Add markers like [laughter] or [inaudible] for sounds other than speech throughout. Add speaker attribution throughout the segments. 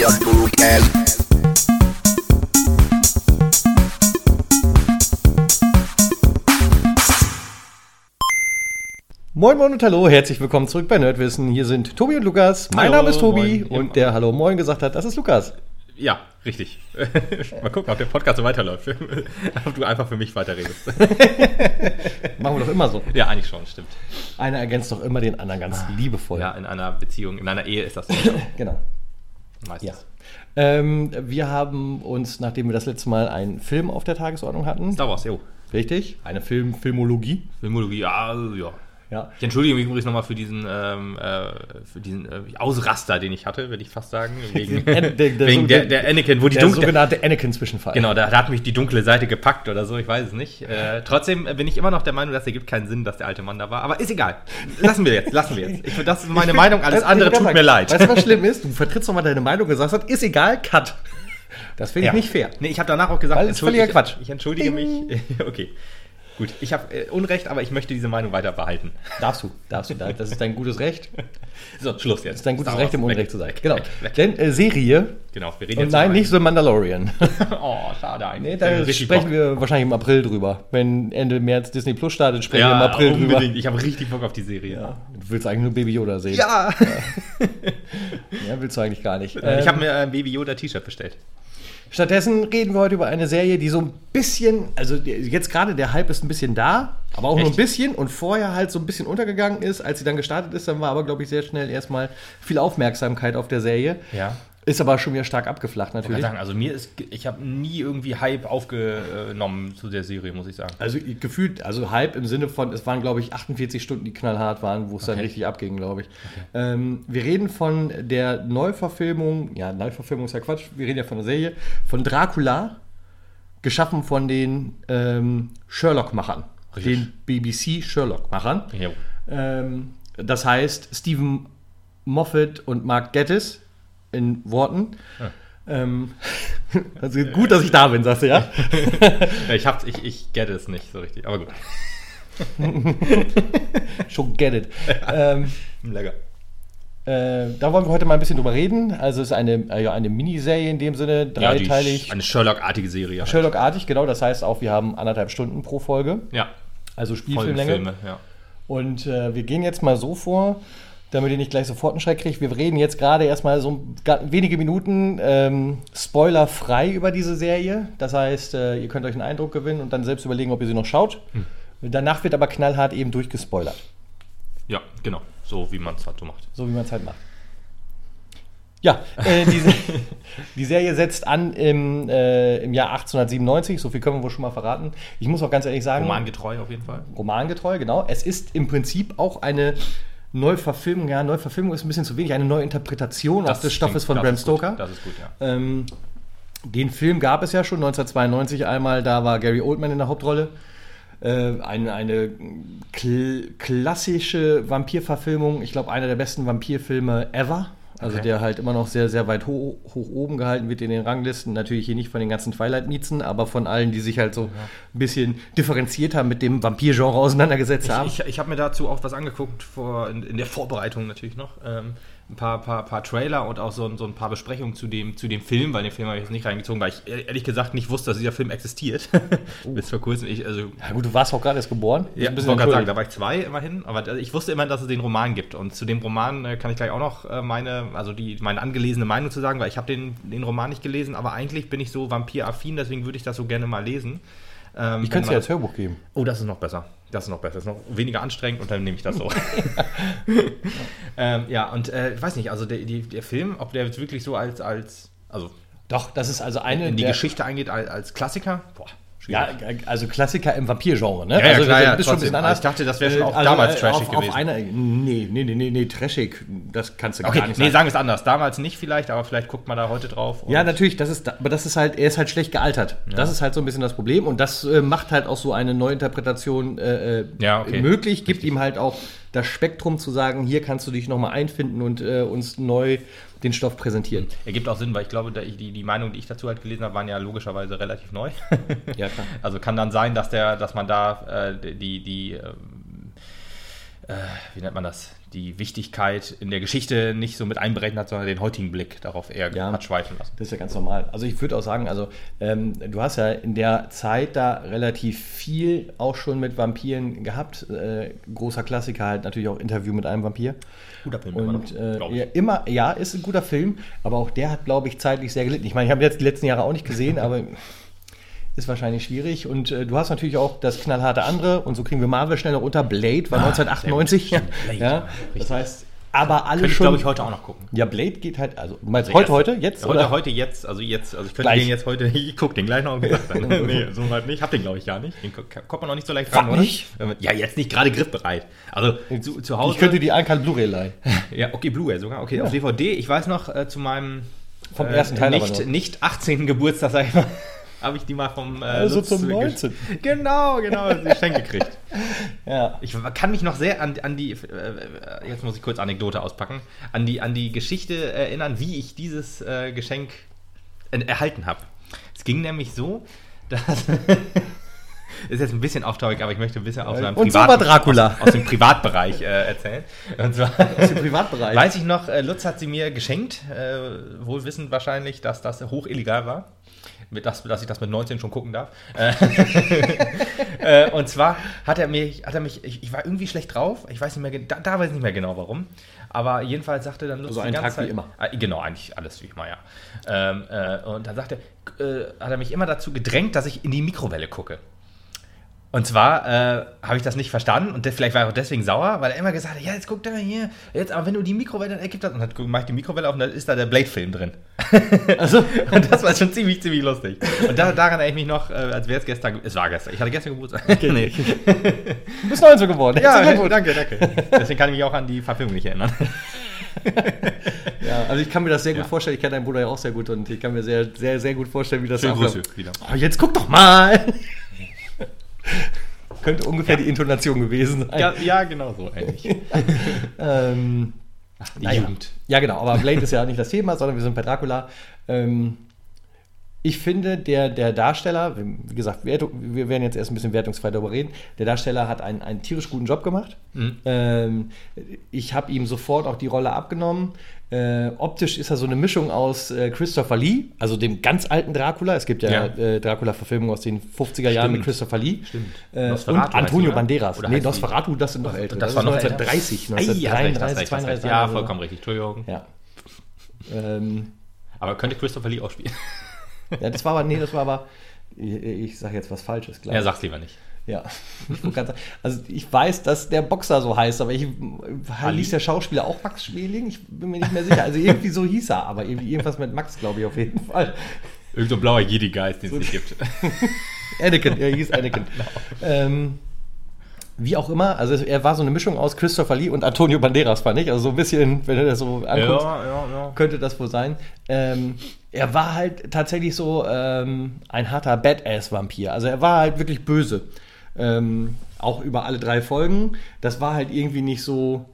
Speaker 1: Moin Moin und Hallo, herzlich willkommen zurück bei Nerdwissen. Hier sind Tobi und Lukas. Mein
Speaker 2: Hallo,
Speaker 1: Name ist Tobi
Speaker 2: moin.
Speaker 1: und der Hallo Moin gesagt hat, das ist Lukas.
Speaker 2: Ja, richtig. [laughs] Mal gucken, ob der Podcast so weiterläuft. [laughs] ob du einfach für mich weiterredest. [laughs]
Speaker 1: Machen wir doch immer so.
Speaker 2: ja, eigentlich schon, stimmt.
Speaker 1: Einer ergänzt doch immer den anderen ganz liebevoll.
Speaker 2: Ja, in einer Beziehung, in einer Ehe ist das so.
Speaker 1: Genau.
Speaker 2: Meistens.
Speaker 1: Ja. Ähm, wir haben uns, nachdem wir das letzte Mal einen Film auf der Tagesordnung hatten,
Speaker 2: Star Wars, jo.
Speaker 1: richtig, eine Film Filmologie.
Speaker 2: Filmologie, ja, ja.
Speaker 1: Ja.
Speaker 2: Ich entschuldige mich übrigens nochmal für diesen, ähm, äh, für diesen äh, Ausraster, den ich hatte, würde ich fast sagen. [laughs] Wegen,
Speaker 1: Der- der-
Speaker 2: wegen der, der Anakin, wo die
Speaker 1: Der
Speaker 2: dunkle,
Speaker 1: sogenannte Anakin-Zwischenfall.
Speaker 2: Genau, da, da hat mich die dunkle Seite gepackt oder so, ich weiß es nicht. Äh, trotzdem bin ich immer noch der Meinung, dass ergibt keinen Sinn, dass der alte Mann da war. Aber ist egal. Lassen wir jetzt, lassen wir jetzt. Ich, das ist meine Meinung, alles
Speaker 1: Das-
Speaker 2: andere
Speaker 1: ich
Speaker 2: tut mir leid.
Speaker 1: Weißt du, was schlimm ist? Du vertrittst doch mal deine Meinung und sagst, ist egal, cut. Das finde ich
Speaker 2: Ja.
Speaker 1: nicht fair.
Speaker 2: Nee, ich habe danach auch gesagt,
Speaker 1: Weil es völliger Quatsch.
Speaker 2: Ich, ich entschuldige
Speaker 1: Ding.
Speaker 2: mich. [laughs] okay. Gut, ich habe äh, Unrecht, aber ich möchte diese Meinung weiter behalten.
Speaker 1: Darfst du, darfst du. Das ist dein gutes Recht. [laughs]
Speaker 2: So, Schluss jetzt.
Speaker 1: Das ist dein gutes
Speaker 2: Star
Speaker 1: Recht, im
Speaker 2: Wars,
Speaker 1: Unrecht
Speaker 2: weg,
Speaker 1: zu sein. Genau.
Speaker 2: Weg, weg.
Speaker 1: Denn äh, Serie
Speaker 2: Genau, wir reden jetzt
Speaker 1: nein, nicht The Mandalorian. [laughs]
Speaker 2: Oh, schade eigentlich.
Speaker 1: Nee, da sprechen
Speaker 2: Bock.
Speaker 1: wir wahrscheinlich im April drüber. Wenn Ende März Disney Plus startet, sprechen wir im
Speaker 2: Ja,
Speaker 1: April
Speaker 2: unbedingt.
Speaker 1: drüber.
Speaker 2: Ich habe richtig Bock auf die Serie.
Speaker 1: Ja, du willst eigentlich nur Baby Yoda sehen.
Speaker 2: Ja.
Speaker 1: Ja, [laughs] willst du eigentlich gar nicht.
Speaker 2: ich
Speaker 1: Ähm,
Speaker 2: habe mir ein Baby Yoda T-Shirt bestellt.
Speaker 1: Stattdessen reden wir heute über eine Serie, die so ein bisschen, also jetzt gerade der Hype ist ein bisschen da, aber auch nur ein
Speaker 2: Echt?
Speaker 1: bisschen und vorher halt so ein bisschen untergegangen ist. Als sie dann gestartet ist, dann war aber, glaube ich, sehr schnell erstmal viel Aufmerksamkeit auf der Serie.
Speaker 2: Ja.
Speaker 1: Ist aber schon wieder stark abgeflacht
Speaker 2: Ich kann
Speaker 1: natürlich.
Speaker 2: sagen, also mir ist, ich habe nie irgendwie Hype aufgenommen zu der Serie, muss ich sagen.
Speaker 1: Also gefühlt, also Hype im Sinne von, es waren, glaube ich, 48 Stunden, die knallhart waren, wo es dann
Speaker 2: Okay.
Speaker 1: richtig abging, glaube ich. Ähm, wir reden von der Neuverfilmung, ja, Neuverfilmung ist ja Quatsch, wir reden ja von der Serie, von Dracula, geschaffen von den ähm, Sherlock-Machern. Den BBC-Sherlock-Machern. Ähm, das heißt, Stephen Moffat und Mark Gettis in Worten. Ähm, [laughs] also gut, dass ich da bin, sagst du, ja? [laughs]
Speaker 2: Ja, ich, hab's, ich, ich get es nicht so richtig, aber gut. [laughs]
Speaker 1: Schon get it. ähm,
Speaker 2: Lecker.
Speaker 1: Äh, da wollen wir heute mal ein bisschen drüber reden. Also es ist eine, äh, ja, eine Miniserie in dem Sinne,
Speaker 2: Ja,
Speaker 1: dreiteilig,
Speaker 2: Sch- eine Sherlock-artige Serie. halt.
Speaker 1: Sherlock-artig, genau. Das heißt auch, wir haben anderthalb Stunden pro Folge,
Speaker 2: Ja,
Speaker 1: also Spielfilmlänge.
Speaker 2: Folgenfilme, ja.
Speaker 1: Und äh, wir gehen jetzt mal so vor, damit ihr nicht gleich sofort einen Schreck kriegt. Wir reden jetzt gerade erstmal so wenige Minuten ähm, spoilerfrei über diese Serie. Das heißt, äh, ihr könnt euch einen Eindruck gewinnen und dann selbst überlegen, ob ihr sie noch schaut.
Speaker 2: Hm.
Speaker 1: Danach wird aber knallhart eben durchgespoilert.
Speaker 2: Ja, genau. So wie man es halt so macht.
Speaker 1: So wie man es halt macht. Ja, äh, diese, [laughs] die Serie setzt an im, äh, im Jahr 1897, so viel können wir wohl schon mal verraten. Ich muss auch ganz ehrlich sagen,
Speaker 2: Romangetreu auf jeden Fall.
Speaker 1: romangetreu, genau. Es ist im Prinzip auch eine Neuverfilmung, ja, Neuverfilmung ist ein bisschen zu wenig, eine Neuinterpretation auch des Stoffes von
Speaker 2: das
Speaker 1: Bram
Speaker 2: ist gut.
Speaker 1: Stoker.
Speaker 2: Das ist gut, ja.
Speaker 1: Ähm, den Film gab es ja schon 1992 einmal, da war Gary Oldman in der Hauptrolle. Äh, eine eine kl klassische Vampirverfilmung, ich glaube, einer der besten Vampirfilme ever. Also
Speaker 2: Okay.
Speaker 1: der halt immer noch sehr, sehr weit ho hoch oben gehalten wird in den Ranglisten. Natürlich hier nicht von den ganzen Twilight-Niezen, aber von allen, die sich halt so ein bisschen differenzierter mit dem Vampir-Genre auseinandergesetzt haben.
Speaker 2: Ich, ich, ich habe mir dazu auch was angeguckt, vor, in, in der Vorbereitung natürlich noch. Ähm, ein paar, paar, paar Trailer und auch so, ein- so ein paar Besprechungen zu dem, zu dem Film, weil den Film habe ich jetzt nicht reingezogen, weil ich ehrlich gesagt nicht wusste, dass dieser Film existiert. [laughs] Bis vor kurzem. Ich, also,
Speaker 1: ja gut, du warst auch gerade erst geboren.
Speaker 2: Ja, ich wollte gerade sagen, da war ich zwei immerhin, aber da- ich wusste immer, dass es den Roman gibt. Und zu dem Roman äh, kann ich gleich auch noch äh, meine, also die, meine angelesene Meinung zu sagen, weil ich habe den, den Roman nicht gelesen, aber eigentlich bin ich so vampiraffin, deswegen würde ich das so gerne mal lesen. Ähm,
Speaker 1: Ich könnte es dir als Hörbuch geben.
Speaker 2: Oh, das ist noch besser. Das ist noch besser. Das ist noch weniger anstrengend und dann nehme ich das so. [laughs] [laughs] ähm, ja, und äh, ich weiß nicht, also der, die, der Film, ob der jetzt wirklich so als, als also
Speaker 1: Doch, das ist also eine
Speaker 2: in die
Speaker 1: der-
Speaker 2: Geschichte eingeht als, als Klassiker, boah,
Speaker 1: Ja,
Speaker 2: schwierig.
Speaker 1: also Klassiker im Vampir-Genre, ne?
Speaker 2: Ja, ja,
Speaker 1: also
Speaker 2: klar, ja,
Speaker 1: schon ein bisschen anders.
Speaker 2: Ich dachte, das wäre schon
Speaker 1: Äh,
Speaker 2: auch damals trashig
Speaker 1: auf,
Speaker 2: gewesen.
Speaker 1: Auf einer, nee, nee, nee, nee, nee, trashig, das kannst du
Speaker 2: Okay,
Speaker 1: gar nicht
Speaker 2: nee,
Speaker 1: sagen.
Speaker 2: sagen wir es anders. Damals nicht vielleicht, aber vielleicht guckt man da heute drauf.
Speaker 1: Ja, natürlich, das ist, aber das ist halt, er ist halt schlecht gealtert. Das ist halt so ein bisschen das Problem und das äh, macht halt auch so eine Neuinterpretation äh, äh,
Speaker 2: Ja, okay.
Speaker 1: möglich, gibt ihm halt auch das Spektrum zu sagen, hier kannst du dich nochmal einfinden und äh, uns neu den Stoff präsentieren.
Speaker 2: Ergibt auch Sinn, weil ich glaube, die, die Meinungen, die ich dazu halt gelesen habe, waren ja logischerweise relativ neu. [laughs]
Speaker 1: Ja, klar.
Speaker 2: Also kann dann sein, dass der, dass man da äh, die, die, ähm, äh, wie nennt man das? die Wichtigkeit in der Geschichte nicht so mit einberechnet hat, sondern den heutigen Blick darauf eher
Speaker 1: Ja.
Speaker 2: hat schweifen lassen.
Speaker 1: Das ist ja ganz normal. Also ich würde auch sagen, also ähm, du hast ja in der Zeit da relativ viel auch schon mit Vampiren gehabt. Äh, großer Klassiker halt natürlich auch Interview mit einem Vampir.
Speaker 2: Guter Film, immer
Speaker 1: Und
Speaker 2: noch,
Speaker 1: äh, immer, ja, ist ein guter Film, aber auch der hat, glaube ich, zeitlich sehr gelitten. Ich meine, ich habe jetzt die letzten Jahre auch nicht gesehen, [laughs] aber ist wahrscheinlich schwierig. Und äh, du hast natürlich auch das knallharte andere und so kriegen wir Marvel schnell noch unter. Blade war 1998.
Speaker 2: sehr gut. Blade,
Speaker 1: ja, das heißt, aber alle
Speaker 2: Könnte ich,
Speaker 1: schon.
Speaker 2: glaube ich, heute auch noch gucken.
Speaker 1: ja, Blade geht halt, also du meinst heute, heute, jetzt?
Speaker 2: Heute,
Speaker 1: oder?
Speaker 2: heute, jetzt, also jetzt, also ich könnte
Speaker 1: Gleich.
Speaker 2: den jetzt heute, [laughs] ich gucke den gleich noch und gesagt dann. [laughs] nee, so halt nicht. Hab den, glaube ich, gar nicht. Den ko- kommt man noch nicht so leicht
Speaker 1: Was
Speaker 2: ran, oder?
Speaker 1: nicht?
Speaker 2: Ja, jetzt nicht gerade griffbereit. Also zu, zu Hause.
Speaker 1: Ich könnte die Uncut Blu-ray leihen. [laughs]
Speaker 2: ja, okay, Blu-ray sogar. Okay, auf DVD. Ich weiß noch, äh, zu meinem
Speaker 1: Vom ersten Teil aber
Speaker 2: nicht,
Speaker 1: noch.
Speaker 2: nicht 18. Geburtstag, sag ich mal, habe ich die mal vom äh,
Speaker 1: Also
Speaker 2: Lutz
Speaker 1: zum
Speaker 2: ge-
Speaker 1: 19..
Speaker 2: Genau, genau, das Geschenk gekriegt. [laughs]
Speaker 1: Ja.
Speaker 2: Ich kann mich noch sehr an, an die, äh, jetzt muss ich kurz Anekdote auspacken, an die, an die Geschichte erinnern, wie ich dieses äh, Geschenk äh, erhalten habe. Es ging nämlich so, dass. [laughs] ist jetzt ein bisschen off-topic, aber ich möchte ein bisschen aus meinem
Speaker 1: so war Dracula.
Speaker 2: Aus, aus dem Privatbereich äh, erzählen. Und zwar,
Speaker 1: Aus dem Privatbereich. [laughs]
Speaker 2: Weiß ich noch, äh, Lutz hat sie mir geschenkt, äh, wohl wissend wahrscheinlich, dass das hoch illegal war. Mit das, dass ich das mit 19 schon gucken darf. Äh, [laughs] äh, und zwar hat er mich, hat er mich, ich, ich war irgendwie schlecht drauf. Ich weiß nicht mehr, da, da weiß ich nicht mehr genau warum. Aber jedenfalls sagte dann Lutz
Speaker 1: Also
Speaker 2: die
Speaker 1: einen
Speaker 2: ganze
Speaker 1: Tag wie
Speaker 2: Zeit-
Speaker 1: immer.
Speaker 2: Äh, genau, eigentlich alles wie immer, ja. Ähm, äh, und dann sagte, äh, hat er mich immer dazu gedrängt, dass ich in die Mikrowelle gucke. Und zwar äh, habe ich das nicht verstanden und vielleicht war er auch deswegen sauer, weil er immer gesagt hat, ja, jetzt guck da mal hier, jetzt, aber wenn du die Mikrowelle, dann ergibt das, und dann mache ich die Mikrowelle auf und dann ist da der Blade-Film drin.
Speaker 1: Also, [laughs]
Speaker 2: Und das war schon ziemlich, ziemlich lustig. Und da, daran erinnere ich mich noch, äh, als wäre es gestern, es war gestern, ich hatte gestern Geburtstag. [laughs] nee. [laughs]
Speaker 1: du bist 19 geworden.
Speaker 2: Ja,
Speaker 1: Glückwunsch.
Speaker 2: danke, danke. Deswegen kann ich mich auch an die Verfilmung nicht erinnern.
Speaker 1: Ja, also ich kann mir das sehr gut
Speaker 2: Ja.
Speaker 1: vorstellen. Ich kenne deinen Bruder ja auch sehr gut und ich kann mir sehr, sehr, sehr gut vorstellen, wie das
Speaker 2: Schöne
Speaker 1: abläuft.
Speaker 2: Grüße wieder.
Speaker 1: Oh, jetzt guck doch mal! [laughs] Könnte ungefähr die Intonation gewesen sein.
Speaker 2: Ja, ja genau so eigentlich. [laughs]
Speaker 1: Ähm,
Speaker 2: Die
Speaker 1: naja.
Speaker 2: Jugend.
Speaker 1: Ja, genau, aber Blade ist ja nicht das Thema, sondern wir sind bei Dracula. Ähm, ich finde, der, der Darsteller, wie gesagt, Wertung, wir werden jetzt erst ein bisschen wertungsfrei darüber reden, der Darsteller hat einen, einen tierisch guten Job gemacht.
Speaker 2: Mhm.
Speaker 1: Ähm, ich habe ihm sofort auch die Rolle abgenommen. Äh, optisch ist er so eine Mischung aus äh, Christopher Lee, also dem ganz alten Dracula. Es gibt ja,
Speaker 2: Ja.
Speaker 1: Äh, Dracula-Verfilmungen aus den 50er Jahren mit Christopher Lee.
Speaker 2: Stimmt.
Speaker 1: Äh, und Antonio? Banderas.
Speaker 2: Oder
Speaker 1: nee, Nosferatu, das sind noch ältere.
Speaker 2: Das war noch
Speaker 1: ist
Speaker 2: älter.
Speaker 1: 1930,
Speaker 2: Ei, hast recht, hast
Speaker 1: 1933,
Speaker 2: recht, hast recht.
Speaker 1: 32.
Speaker 2: Ja,
Speaker 1: so.
Speaker 2: vollkommen richtig. Entschuldigung.
Speaker 1: Ja. Ähm,
Speaker 2: Aber könnte Christopher Lee auch spielen?
Speaker 1: ja, das war aber, nee, das war aber, ich, ich sage jetzt was Falsches, klar.
Speaker 2: Ja, sag's lieber nicht.
Speaker 1: Ja. Also ich weiß, dass der Boxer so heißt, aber ich hieß der Schauspieler auch Max Schmeling? Ich bin mir nicht mehr sicher. Also irgendwie so hieß er, aber irgendwie irgendwas mit Max, glaube ich, auf jeden Fall.
Speaker 2: Irgend so ein blauer Jedi-Geist, den es nicht gibt. [laughs]
Speaker 1: Anakin, er hieß Anakin. [laughs] Ähm, wie auch immer, also er war so eine Mischung aus Christopher Lee und Antonio Banderas, fand ich. Also so ein bisschen, wenn du das so anguckst,
Speaker 2: ja, ja.
Speaker 1: könnte das wohl sein. Ähm, er war halt tatsächlich so ähm, ein harter Badass-Vampir. Also er war halt wirklich böse. Ähm, auch über alle drei Folgen. Das war halt irgendwie nicht so.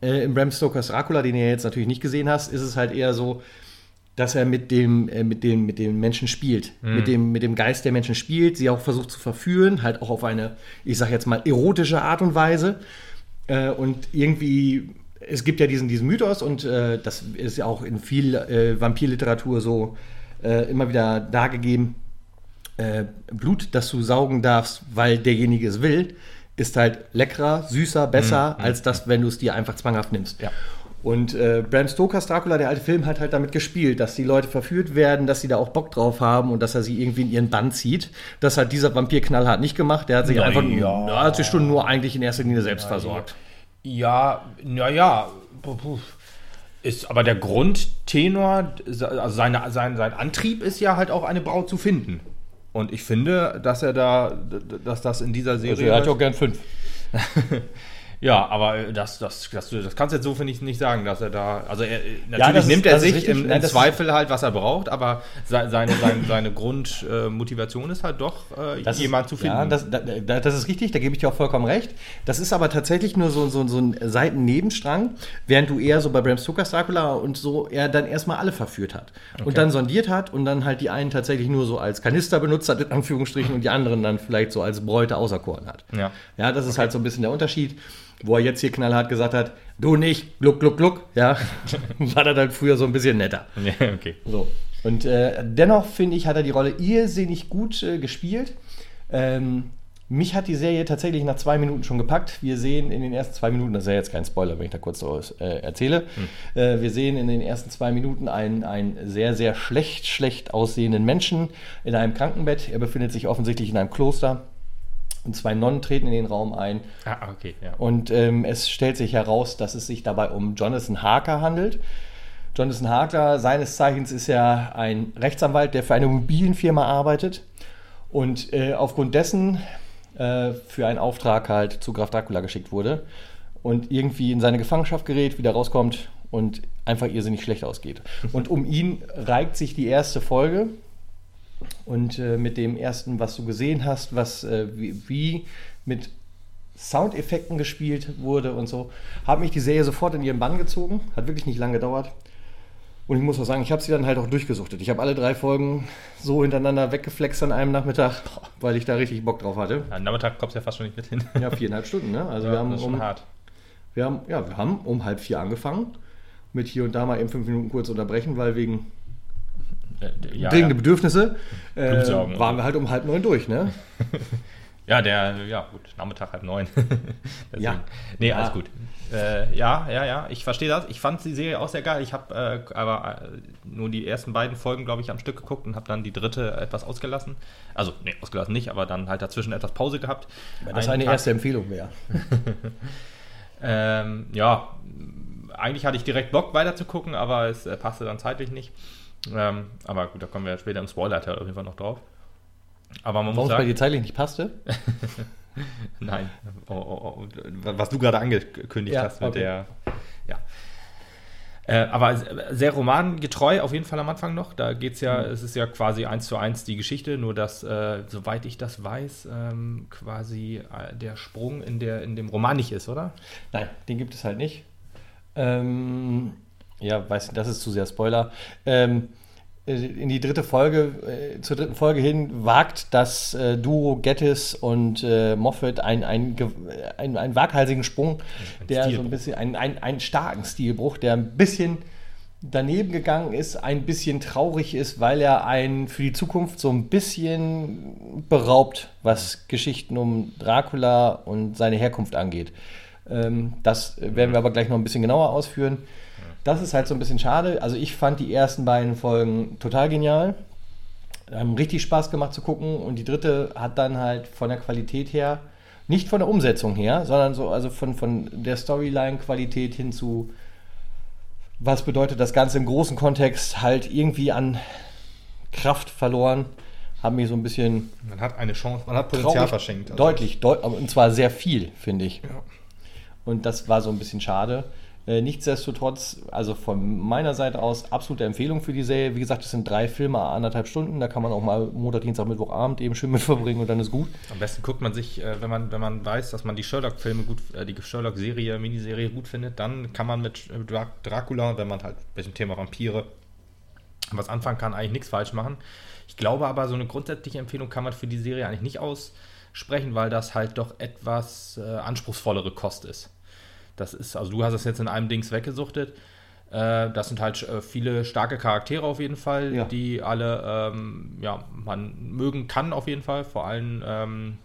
Speaker 1: Äh, Im Bram Stokers Dracula, den ja jetzt natürlich nicht gesehen hast, ist es halt eher so, dass er mit dem, äh, mit dem, mit dem Menschen spielt. Mit, dem, mit dem Geist der Menschen spielt, sie auch versucht zu verführen, halt auch auf eine, ich sag jetzt mal, erotische Art und Weise. Äh, und irgendwie, es gibt ja diesen, diesen Mythos und äh, das ist ja auch in viel äh, Vampirliteratur so äh, immer wieder dargegeben. Äh, Blut, das du saugen darfst, weil derjenige es will, ist halt leckerer, süßer, besser, als das, wenn du es dir einfach zwanghaft nimmst.
Speaker 2: Ja.
Speaker 1: Und äh, Bram Stokers Dracula, der alte Film, hat halt damit gespielt, dass die Leute verführt werden, dass sie da auch Bock drauf haben und dass er sie irgendwie in ihren Bann zieht. Das hat dieser Vampir knallhart nicht gemacht. Der hat sich
Speaker 2: Na
Speaker 1: einfach
Speaker 2: ja.
Speaker 1: na, hat sich schon nur eigentlich in erster Linie selbst versorgt.
Speaker 2: Ja, naja. Ist aber der Grundtenor, also seine, sein, sein Antrieb ist ja halt auch eine Braut zu finden. Und ich finde, dass er da, dass das in dieser Serie.
Speaker 1: Also er hat ja auch gern fünf. [laughs]
Speaker 2: Ja, aber das, das, das, das kannst du jetzt so, finde ich, nicht sagen, dass er da. Also, er, natürlich
Speaker 1: das ist-
Speaker 2: nimmt er
Speaker 1: ist
Speaker 2: sich
Speaker 1: richtig.
Speaker 2: im, im
Speaker 1: Nein,
Speaker 2: Zweifel halt, was er braucht, aber se- seine, seine, seine Grundmotivation ist halt doch, äh, jemand zu finden.
Speaker 1: Ja, das, da, da, das ist richtig, da gebe ich dir auch vollkommen recht. Das ist aber tatsächlich nur so, so, so ein Seitennebenstrang, während du eher so bei Bram Stokers Dracula und so er dann erstmal alle verführt hat. Und dann sondiert hat und dann halt die einen tatsächlich nur so als Kanister benutzt hat, in Anführungsstrichen, und die anderen dann vielleicht so als Bräute auserkoren hat.
Speaker 2: Ja.
Speaker 1: Ja, das ist halt so ein bisschen der Unterschied. Wo er jetzt hier knallhart gesagt hat, du nicht, gluck, gluck, gluck, ja, [laughs] war er dann früher so ein bisschen netter.
Speaker 2: Ja, okay.
Speaker 1: So. Und äh, dennoch finde ich, hat er die Rolle irrsinnig gut äh, gespielt. Ähm, mich hat die Serie tatsächlich nach zwei Minuten schon gepackt. Wir sehen in den ersten zwei Minuten, das ist ja jetzt kein Spoiler, wenn ich da kurz so äh, erzähle, hm. äh, wir sehen in den ersten zwei Minuten einen, einen sehr, sehr schlecht, schlecht aussehenden Menschen in einem Krankenbett. Er befindet sich offensichtlich in einem Kloster. Und zwei Nonnen treten in den Raum ein.
Speaker 2: Ah, okay, ja.
Speaker 1: Und ähm, es stellt sich heraus, dass es sich dabei um Jonathan Harker handelt. Jonathan Harker, seines Zeichens, ist ja ein Rechtsanwalt, der für eine Immobilienfirma arbeitet und äh, aufgrund dessen äh, für einen Auftrag halt zu Graf Dracula geschickt wurde und irgendwie in seine Gefangenschaft gerät, wieder rauskommt und einfach irrsinnig schlecht ausgeht. Und um ihn reikt sich die erste Folge. Und äh, mit dem ersten, was du gesehen hast, was äh, wie, wie, mit Soundeffekten gespielt wurde und so, hat mich die Serie sofort in ihren Bann gezogen. Hat wirklich nicht lange gedauert. Und ich muss auch sagen, ich habe sie dann halt auch durchgesuchtet. Ich habe alle drei Folgen so hintereinander weggeflext an einem Nachmittag, [laughs] weil ich da richtig Bock drauf hatte.
Speaker 2: Ja, Nachmittag kommst du ja fast schon nicht mit hin.
Speaker 1: Ja, viereinhalb Stunden, ne? Also ja, wir haben
Speaker 2: das ist schon
Speaker 1: um,
Speaker 2: hart.
Speaker 1: Wir haben, ja, wir haben um halb vier angefangen. Mit hier und da mal eben fünf Minuten kurz unterbrechen, weil wegen
Speaker 2: ja,
Speaker 1: dringende
Speaker 2: ja.
Speaker 1: Bedürfnisse äh, waren wir halt um halb neun durch, ne? [laughs]
Speaker 2: ja, der, ja, gut, Nachmittag halb neun.
Speaker 1: Ja. [laughs]
Speaker 2: Nee,
Speaker 1: Ja.
Speaker 2: alles gut. Äh, ja, ja, ja, ich verstehe das. Ich fand die Serie auch sehr geil. Ich habe äh, aber äh, nur die ersten beiden Folgen, glaube ich, am Stück geguckt und habe dann die dritte etwas ausgelassen. Also, nee, ausgelassen nicht, aber dann halt dazwischen etwas Pause gehabt.
Speaker 1: Weil das
Speaker 2: Einen
Speaker 1: eine
Speaker 2: Tag-
Speaker 1: erste Empfehlung wäre. [laughs]
Speaker 2: Ähm, ja, eigentlich hatte ich direkt Bock weiter zu gucken, aber es äh, passte dann zeitlich nicht. Ähm, aber gut, da kommen wir später im Spoiler-Teil auf jeden Fall noch drauf. Aber man
Speaker 1: Warum
Speaker 2: muss
Speaker 1: es bei
Speaker 2: sagen,
Speaker 1: dir zeitlich nicht passte? [laughs]
Speaker 2: nein, oh, oh, oh, was du gerade angekündigt
Speaker 1: Ja,
Speaker 2: hast mit
Speaker 1: okay.
Speaker 2: der, ja. Äh, aber sehr romangetreu auf jeden Fall am Anfang noch. Da geht es ja,
Speaker 1: Mhm.
Speaker 2: es ist ja quasi eins zu eins die Geschichte, nur dass, äh, soweit ich das weiß, ähm, quasi äh, der Sprung in, der, in dem Roman nicht ist, oder?
Speaker 1: Nein, den gibt es halt nicht. Ähm, ja, weiß nicht, das ist zu sehr Spoiler. Ähm, äh, in die dritte Folge, äh, zur dritten Folge hin, wagt das äh, Duo Gettis und äh, Moffat ein, ein, ge- ein, einen waghalsigen Sprung,
Speaker 2: Ein
Speaker 1: der so
Speaker 2: Stilbruch.
Speaker 1: ein bisschen, ein, ein, einen starken Stilbruch, der ein bisschen daneben gegangen ist, ein bisschen traurig ist, weil er einen für die Zukunft so ein bisschen beraubt, was Geschichten um Dracula und seine Herkunft angeht. Ähm, das werden wir aber gleich noch ein bisschen genauer ausführen. Das ist halt so ein bisschen schade. Also ich fand die ersten beiden Folgen total genial. Haben richtig Spaß gemacht zu gucken und die dritte hat dann halt von der Qualität her, nicht von der Umsetzung her, sondern so also von, von der Storyline-Qualität hin zu was bedeutet das Ganze im großen Kontext halt irgendwie an Kraft verloren, haben mich so ein bisschen
Speaker 2: Man hat eine Chance, man hat
Speaker 1: traurig, Deutlich, deut und zwar sehr viel, finde ich.
Speaker 2: Ja.
Speaker 1: Und das war so ein bisschen schade. Äh, nichtsdestotrotz, also von meiner Seite aus, absolute Empfehlung für die Serie. Wie gesagt, es sind drei Filme, anderthalb Stunden. Da kann man auch mal Montag, Dienstag, Mittwochabend eben schön mit verbringen und dann ist gut.
Speaker 2: Am besten guckt man sich, äh, wenn man, wenn man weiß, dass man die Sherlock-Filme gut, äh, die Sherlock-Serie, Miniserie gut findet, dann kann man mit Dra Dracula, wenn man halt mit dem Thema Vampire was anfangen kann, eigentlich nichts falsch machen. Ich glaube aber, so eine grundsätzliche Empfehlung kann man für die Serie eigentlich nicht aussprechen, weil das halt doch etwas anspruchsvollere Kost ist. Das ist, also du hast es jetzt in einem Dings weggesuchtet. Äh, das sind halt äh, viele starke Charaktere auf jeden Fall,
Speaker 1: Ja.
Speaker 2: die alle, ähm, ja, man mögen kann auf jeden Fall. Vor allem ähm,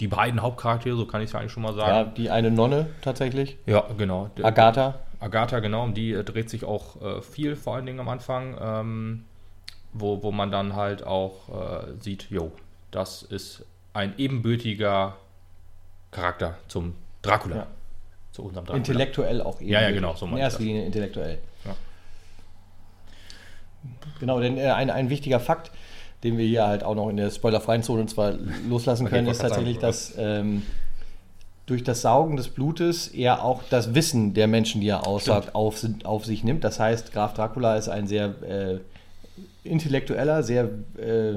Speaker 2: die beiden Hauptcharaktere, so kann ich es eigentlich schon mal
Speaker 1: Ja,
Speaker 2: sagen.
Speaker 1: die eine Nonne tatsächlich,
Speaker 2: Ja, genau.
Speaker 1: Agatha.
Speaker 2: Agatha, genau, um die äh, dreht sich auch äh, viel, vor allen Dingen am Anfang, ähm, wo, wo man dann halt auch äh, sieht, jo, das ist ein ebenbürtiger Charakter zum Dracula.
Speaker 1: Ja.
Speaker 2: Zu unserem Dracula.
Speaker 1: Intellektuell auch eben.
Speaker 2: Ja, ja, genau, so
Speaker 1: In erster. Linie intellektuell.
Speaker 2: Ja.
Speaker 1: Genau, denn äh, ein, ein wichtiger Fakt, den wir hier halt auch noch in der spoilerfreien Zone zwar loslassen können, ist tatsächlich,
Speaker 2: gerade
Speaker 1: dass ähm, durch das Saugen des Blutes er auch das Wissen der Menschen, die er aussagt, auf, auf sich nimmt. Das heißt, Graf Dracula ist ein sehr äh, intellektueller, sehr äh,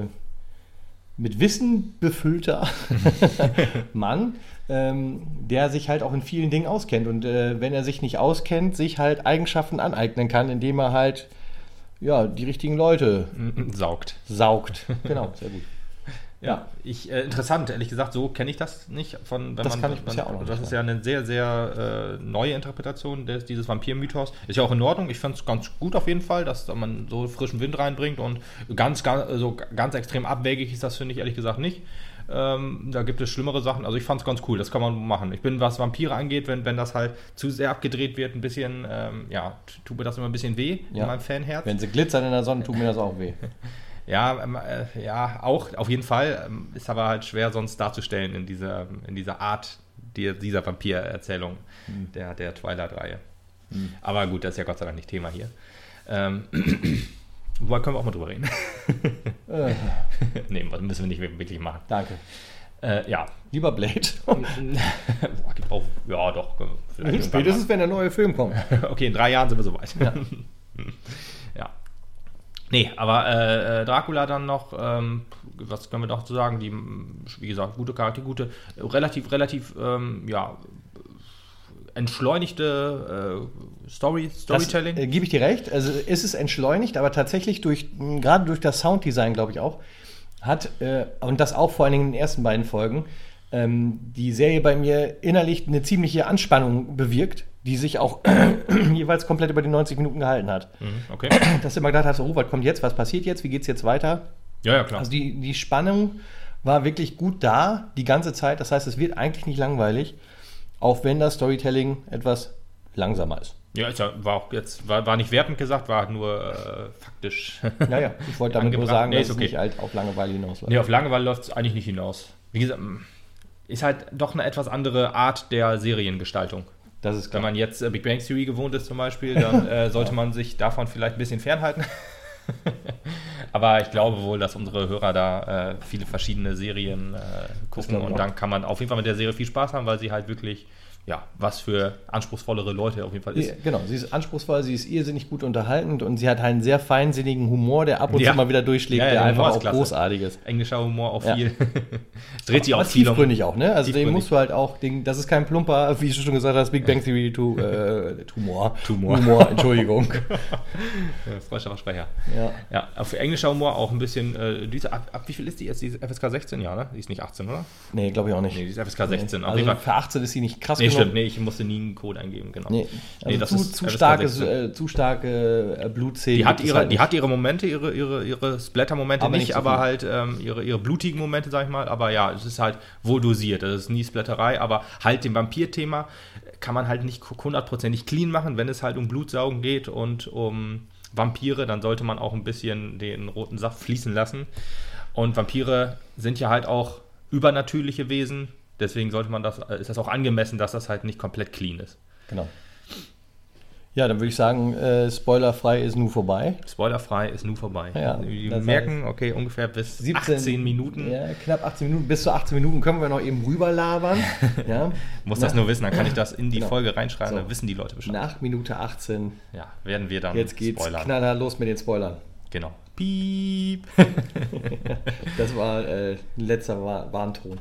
Speaker 1: mit Wissen befüllter [laughs] Mann, ähm, der sich halt auch in vielen Dingen auskennt. Und äh, wenn er sich nicht auskennt, sich halt Eigenschaften aneignen kann, indem er halt ja, die richtigen Leute [laughs]
Speaker 2: Saugt.
Speaker 1: saugt. Genau, sehr gut.
Speaker 2: Ja, ich, äh, interessant, ehrlich gesagt, so kenne ich das nicht. Von, wenn
Speaker 1: Das
Speaker 2: man,
Speaker 1: kann ich
Speaker 2: man,
Speaker 1: bisher auch noch
Speaker 2: Das ist ja eine sehr, sehr äh, neue Interpretation des, dieses Vampir-Mythos. Ist ja auch in Ordnung. Ich fand es ganz gut auf jeden Fall, dass man so frischen Wind reinbringt und ganz, ganz, also ganz extrem abwegig ist das, finde ich ehrlich gesagt nicht. Ähm, da gibt es schlimmere Sachen. Also ich fand es ganz cool, das kann man machen. Ich bin, was Vampire angeht, wenn, wenn das halt zu sehr abgedreht wird, ein bisschen, ähm, ja, tut mir das immer ein bisschen weh
Speaker 1: Ja.
Speaker 2: in meinem Fanherz.
Speaker 1: Wenn sie glitzern in der Sonne, tut mir das auch weh. [laughs]
Speaker 2: Ja, ähm, äh, ja, auch auf jeden Fall. Ähm, ist aber halt schwer sonst darzustellen in dieser, in dieser Art die, dieser Vampirerzählung der, der Twilight-Reihe. Aber gut, das ist ja Gott sei Dank nicht Thema hier. Ähm, [clears throat] wobei können wir auch mal drüber reden.
Speaker 1: Äh, [laughs]
Speaker 2: nee, müssen wir nicht wirklich machen.
Speaker 1: danke.
Speaker 2: Äh, ja.
Speaker 1: Lieber Blade. [laughs]
Speaker 2: Boah, gibt auch, ja, doch.
Speaker 1: Spätestens, wenn der neue Film kommt. [laughs]
Speaker 2: Okay, in drei Jahren sind wir soweit.
Speaker 1: Ja.
Speaker 2: Nee, aber äh, äh, Dracula dann noch, ähm, was können wir noch zu sagen? Die, wie gesagt, gute Charakter, gute, relativ, relativ, ähm, ja, entschleunigte äh, Story, Storytelling.
Speaker 1: Äh, Gebe ich dir recht. Also ist es entschleunigt, aber tatsächlich durch, gerade durch das Sounddesign, glaube ich auch, hat, äh, und das auch vor allen Dingen in den ersten beiden Folgen, ähm, die Serie bei mir innerlich eine ziemliche Anspannung bewirkt, die sich auch [clears throat] jeweils komplett über die 90 Minuten gehalten hat.
Speaker 2: Mhm, okay. [clears throat]
Speaker 1: Dass du immer gedacht hast, oh, was kommt jetzt, was passiert jetzt, wie geht es jetzt weiter?
Speaker 2: Ja, ja, klar.
Speaker 1: Also die, die Spannung war wirklich gut da die ganze Zeit. Das heißt, es wird eigentlich nicht langweilig, auch wenn das Storytelling etwas langsamer ist.
Speaker 2: ja, ja, war auch jetzt, war, war nicht wertend gesagt, war nur äh, faktisch.
Speaker 1: Naja, ich wollte damit nur sagen,
Speaker 2: Nee,
Speaker 1: dass
Speaker 2: ist
Speaker 1: es
Speaker 2: okay.
Speaker 1: nicht halt auf Langeweile hinausläuft.
Speaker 2: Nee, auf Langeweile läuft es eigentlich nicht hinaus. Wie gesagt, ist halt doch eine etwas andere Art der Seriengestaltung.
Speaker 1: Das ist
Speaker 2: Wenn
Speaker 1: klar.
Speaker 2: man jetzt äh, Big Bang Theory gewohnt ist zum Beispiel, dann [laughs] äh, sollte man sich davon vielleicht ein bisschen fernhalten. [laughs] Aber ich glaube wohl, dass unsere Hörer da äh, viele verschiedene Serien äh, gucken und dann kann man auf jeden Fall mit der Serie viel Spaß haben, weil sie halt wirklich, ja, was für anspruchsvollere Leute auf jeden Fall ist.
Speaker 1: Ja, genau, sie ist anspruchsvoll, sie ist irrsinnig gut unterhaltend und sie hat einen sehr feinsinnigen Humor, der ab und
Speaker 2: Ja.
Speaker 1: zu mal wieder durchschlägt,
Speaker 2: Ja,
Speaker 1: der einfach auch großartig ist.
Speaker 2: Englischer Humor auch viel. [laughs] dreht sich auch viel um.
Speaker 1: tiefgründig auch, ne? Also den musst du halt auch, den, das ist kein plumper, wie du schon gesagt hast, Big Bang Theory to, äh, Tumor.
Speaker 2: Tumor.
Speaker 1: Humor, Entschuldigung.
Speaker 2: Äh, Freudscher Versprecher.
Speaker 1: ja.
Speaker 2: Ja, auf englischer Humor auch ein bisschen. Äh, diese, ab, ab wie viel ist die jetzt? Die ist FSK 16, ja, ne? Die ist nicht 18, oder?
Speaker 1: Nee, glaube ich auch nicht.
Speaker 2: Nee, die ist FSK 16. Auf
Speaker 1: also für 18 ist sie nicht krass
Speaker 2: Nee,
Speaker 1: genug.
Speaker 2: Stimmt, nee, ich musste nie einen Code eingeben, genau.
Speaker 1: Nee, also
Speaker 2: das
Speaker 1: zu,
Speaker 2: ist
Speaker 1: zu,
Speaker 2: FSK
Speaker 1: starke,
Speaker 2: 16.
Speaker 1: äh, zu starke äh, Blutszenen.
Speaker 2: Die hat, ihre,
Speaker 1: halt
Speaker 2: die hat ihre Momente, ihre, ihre, ihre Splatter-Momente
Speaker 1: Aber
Speaker 2: nicht,
Speaker 1: nicht so
Speaker 2: aber halt ähm, ihre, ihre blutigen Momente, sag ich mal. Aber ja, es ist halt wohl dosiert. Das ist nie Splatterei, aber halt dem Vampir-Thema kann man halt nicht hundertprozentig clean machen, wenn es halt um Blutsaugen geht und um Vampire, dann sollte man auch ein bisschen den roten Saft fließen lassen. Und Vampire sind ja halt auch übernatürliche Wesen, deswegen sollte man das, ist das auch angemessen, dass das halt nicht komplett clean ist.
Speaker 1: Genau. Ja, dann würde ich sagen, äh, spoilerfrei ist nun vorbei.
Speaker 2: Spoilerfrei ist nun vorbei.
Speaker 1: Ja,
Speaker 2: Die
Speaker 1: das
Speaker 2: merken, okay, ungefähr bis 18 Minuten.
Speaker 1: Ja, knapp 18 Minuten. Bis zu 18 Minuten können wir noch eben rüberlabern. [laughs] ja.
Speaker 2: Muss das nur wissen, dann kann ich das in die [laughs]
Speaker 1: Genau.
Speaker 2: Folge reinschreiben,
Speaker 1: So.
Speaker 2: dann wissen die Leute Bescheid.
Speaker 1: Nach Minute 18.
Speaker 2: Ja, werden wir dann
Speaker 1: Jetzt geht's
Speaker 2: spoilern.
Speaker 1: knaller los mit den Spoilern.
Speaker 2: Genau. Piep. [laughs]
Speaker 1: Das war äh, ein letzter Wa- Warnton.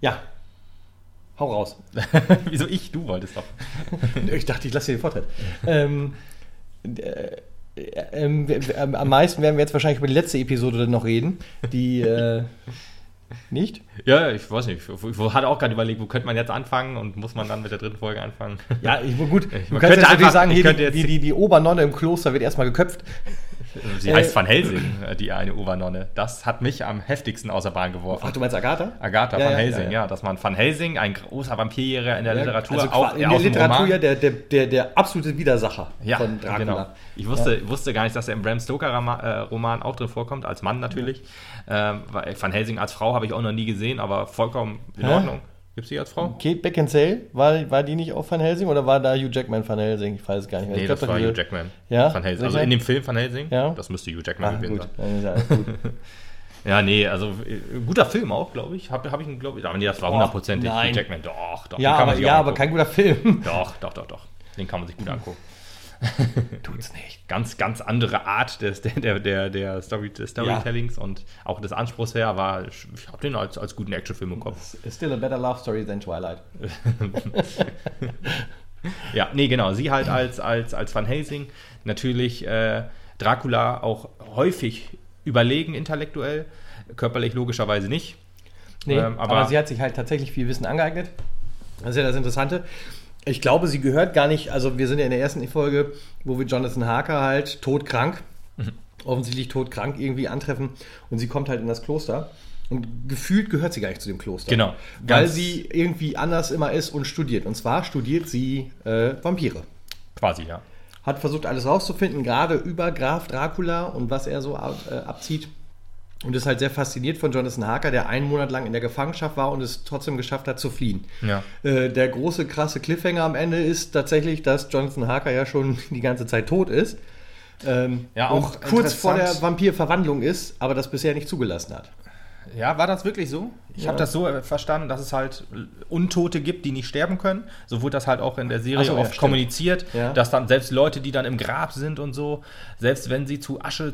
Speaker 2: Ja.
Speaker 1: Hau raus. [laughs]
Speaker 2: Wieso ich? Du wolltest doch. [laughs]
Speaker 1: Ich dachte, ich lasse dir den Vortritt. ähm, äh, wir- wir- am meisten werden wir jetzt wahrscheinlich über die letzte Episode noch reden. Die äh, nicht?
Speaker 2: Ja, ich weiß nicht. Ich, hatte auch gerade überlegt, wo könnte man jetzt anfangen und muss man dann mit der dritten Folge anfangen?
Speaker 1: Ja, ich, gut.
Speaker 2: Ich- man könnte
Speaker 1: jetzt natürlich sagen, hier, die, die, die, die Obernonne im Kloster wird erstmal geköpft.
Speaker 2: Sie
Speaker 1: Äh,
Speaker 2: heißt Van Helsing, äh, die eine Obernonne. Das hat mich am heftigsten außer Bahn geworfen.
Speaker 1: Ach, du meinst Agatha?
Speaker 2: Agatha
Speaker 1: Ja,
Speaker 2: van
Speaker 1: ja,
Speaker 2: Helsing,
Speaker 1: ja,
Speaker 2: ja, dass man Van Helsing, ein großer Vampirjäger in der Literatur,
Speaker 1: also
Speaker 2: auch
Speaker 1: in der Literatur ja der, der, der, der absolute Widersacher von Dracula.
Speaker 2: genau. Ich wusste, wusste gar nicht, dass er im Bram Stoker-Roman auch drin vorkommt, als Mann natürlich. Ähm, Van Helsing als Frau habe ich auch noch nie gesehen, aber vollkommen in? Ordnung. Gibt es die als Frau?
Speaker 1: Kate Beckinsale, war, war die nicht auch Van Helsing oder war da Hugh Jackman Van Helsing? Ich weiß es gar nicht mehr.
Speaker 2: Nee,
Speaker 1: ich glaub,
Speaker 2: das war Hugh Jackman.
Speaker 1: Ja?
Speaker 2: Van Helsing. Also in dem Film Van Helsing,
Speaker 1: Ja?
Speaker 2: das müsste Hugh Jackman
Speaker 1: Ah,
Speaker 2: gewesen sein. [laughs]
Speaker 1: ja
Speaker 2: nee, also äh, guter Film auch, glaube ich. Habe hab ich ihn, glaube ich. Aber nee, das war
Speaker 1: Och,
Speaker 2: hundertprozentig
Speaker 1: nein.
Speaker 2: Hugh Jackman. Doch, doch.
Speaker 1: ja,
Speaker 2: kann man
Speaker 1: aber, ja aber kein guter Film.
Speaker 2: Doch, doch, doch, doch. Den kann man sich gut [laughs] angucken. [laughs]
Speaker 1: Tut's nicht.
Speaker 2: Ganz, ganz andere Art des, der, der, der, Story, des Storytellings und auch des Anspruchs her war, ich, ich habe den als, als guten Actionfilm im Kopf.
Speaker 1: Still a better love story than Twilight. [laughs]
Speaker 2: Ja, nee, genau. Sie halt als, als, als Van Helsing. Natürlich äh, Dracula auch häufig überlegen intellektuell. körperlich logischerweise nicht.
Speaker 1: Nee, ähm, aber, aber, sie hat sich halt tatsächlich viel Wissen angeeignet. Das ist ja das Interessante. Ich glaube, sie gehört gar nicht, also wir sind ja in der ersten Folge, wo wir Jonathan Harker halt todkrank, mhm. offensichtlich todkrank irgendwie antreffen und sie kommt halt in das Kloster. Und gefühlt gehört sie gar nicht zu dem Kloster.
Speaker 2: Genau.
Speaker 1: Weil sie irgendwie anders immer ist und studiert. Und zwar studiert sie äh, Vampire.
Speaker 2: Quasi, ja.
Speaker 1: Hat versucht, alles rauszufinden, gerade über Graf Dracula und was er so ab, äh, abzieht. Und ist halt sehr fasziniert von Jonathan Harker, der einen Monat lang in der Gefangenschaft war und es trotzdem geschafft hat zu fliehen.
Speaker 2: Ja.
Speaker 1: Äh, der große, krasse Cliffhanger am Ende ist tatsächlich, dass Jonathan Harker ja schon [laughs] die ganze Zeit tot ist. Ähm, ja, auch kurz vor der Vampirverwandlung ist, aber das bisher nicht zugelassen hat.
Speaker 2: Ja, war das wirklich so? Ich ja. habe das so verstanden, dass es halt Untote gibt, die nicht sterben können. So wurde das halt auch in der Serie so, oft ja, kommuniziert, ja. dass dann selbst Leute, die dann im Grab sind und so, selbst wenn sie zu Asche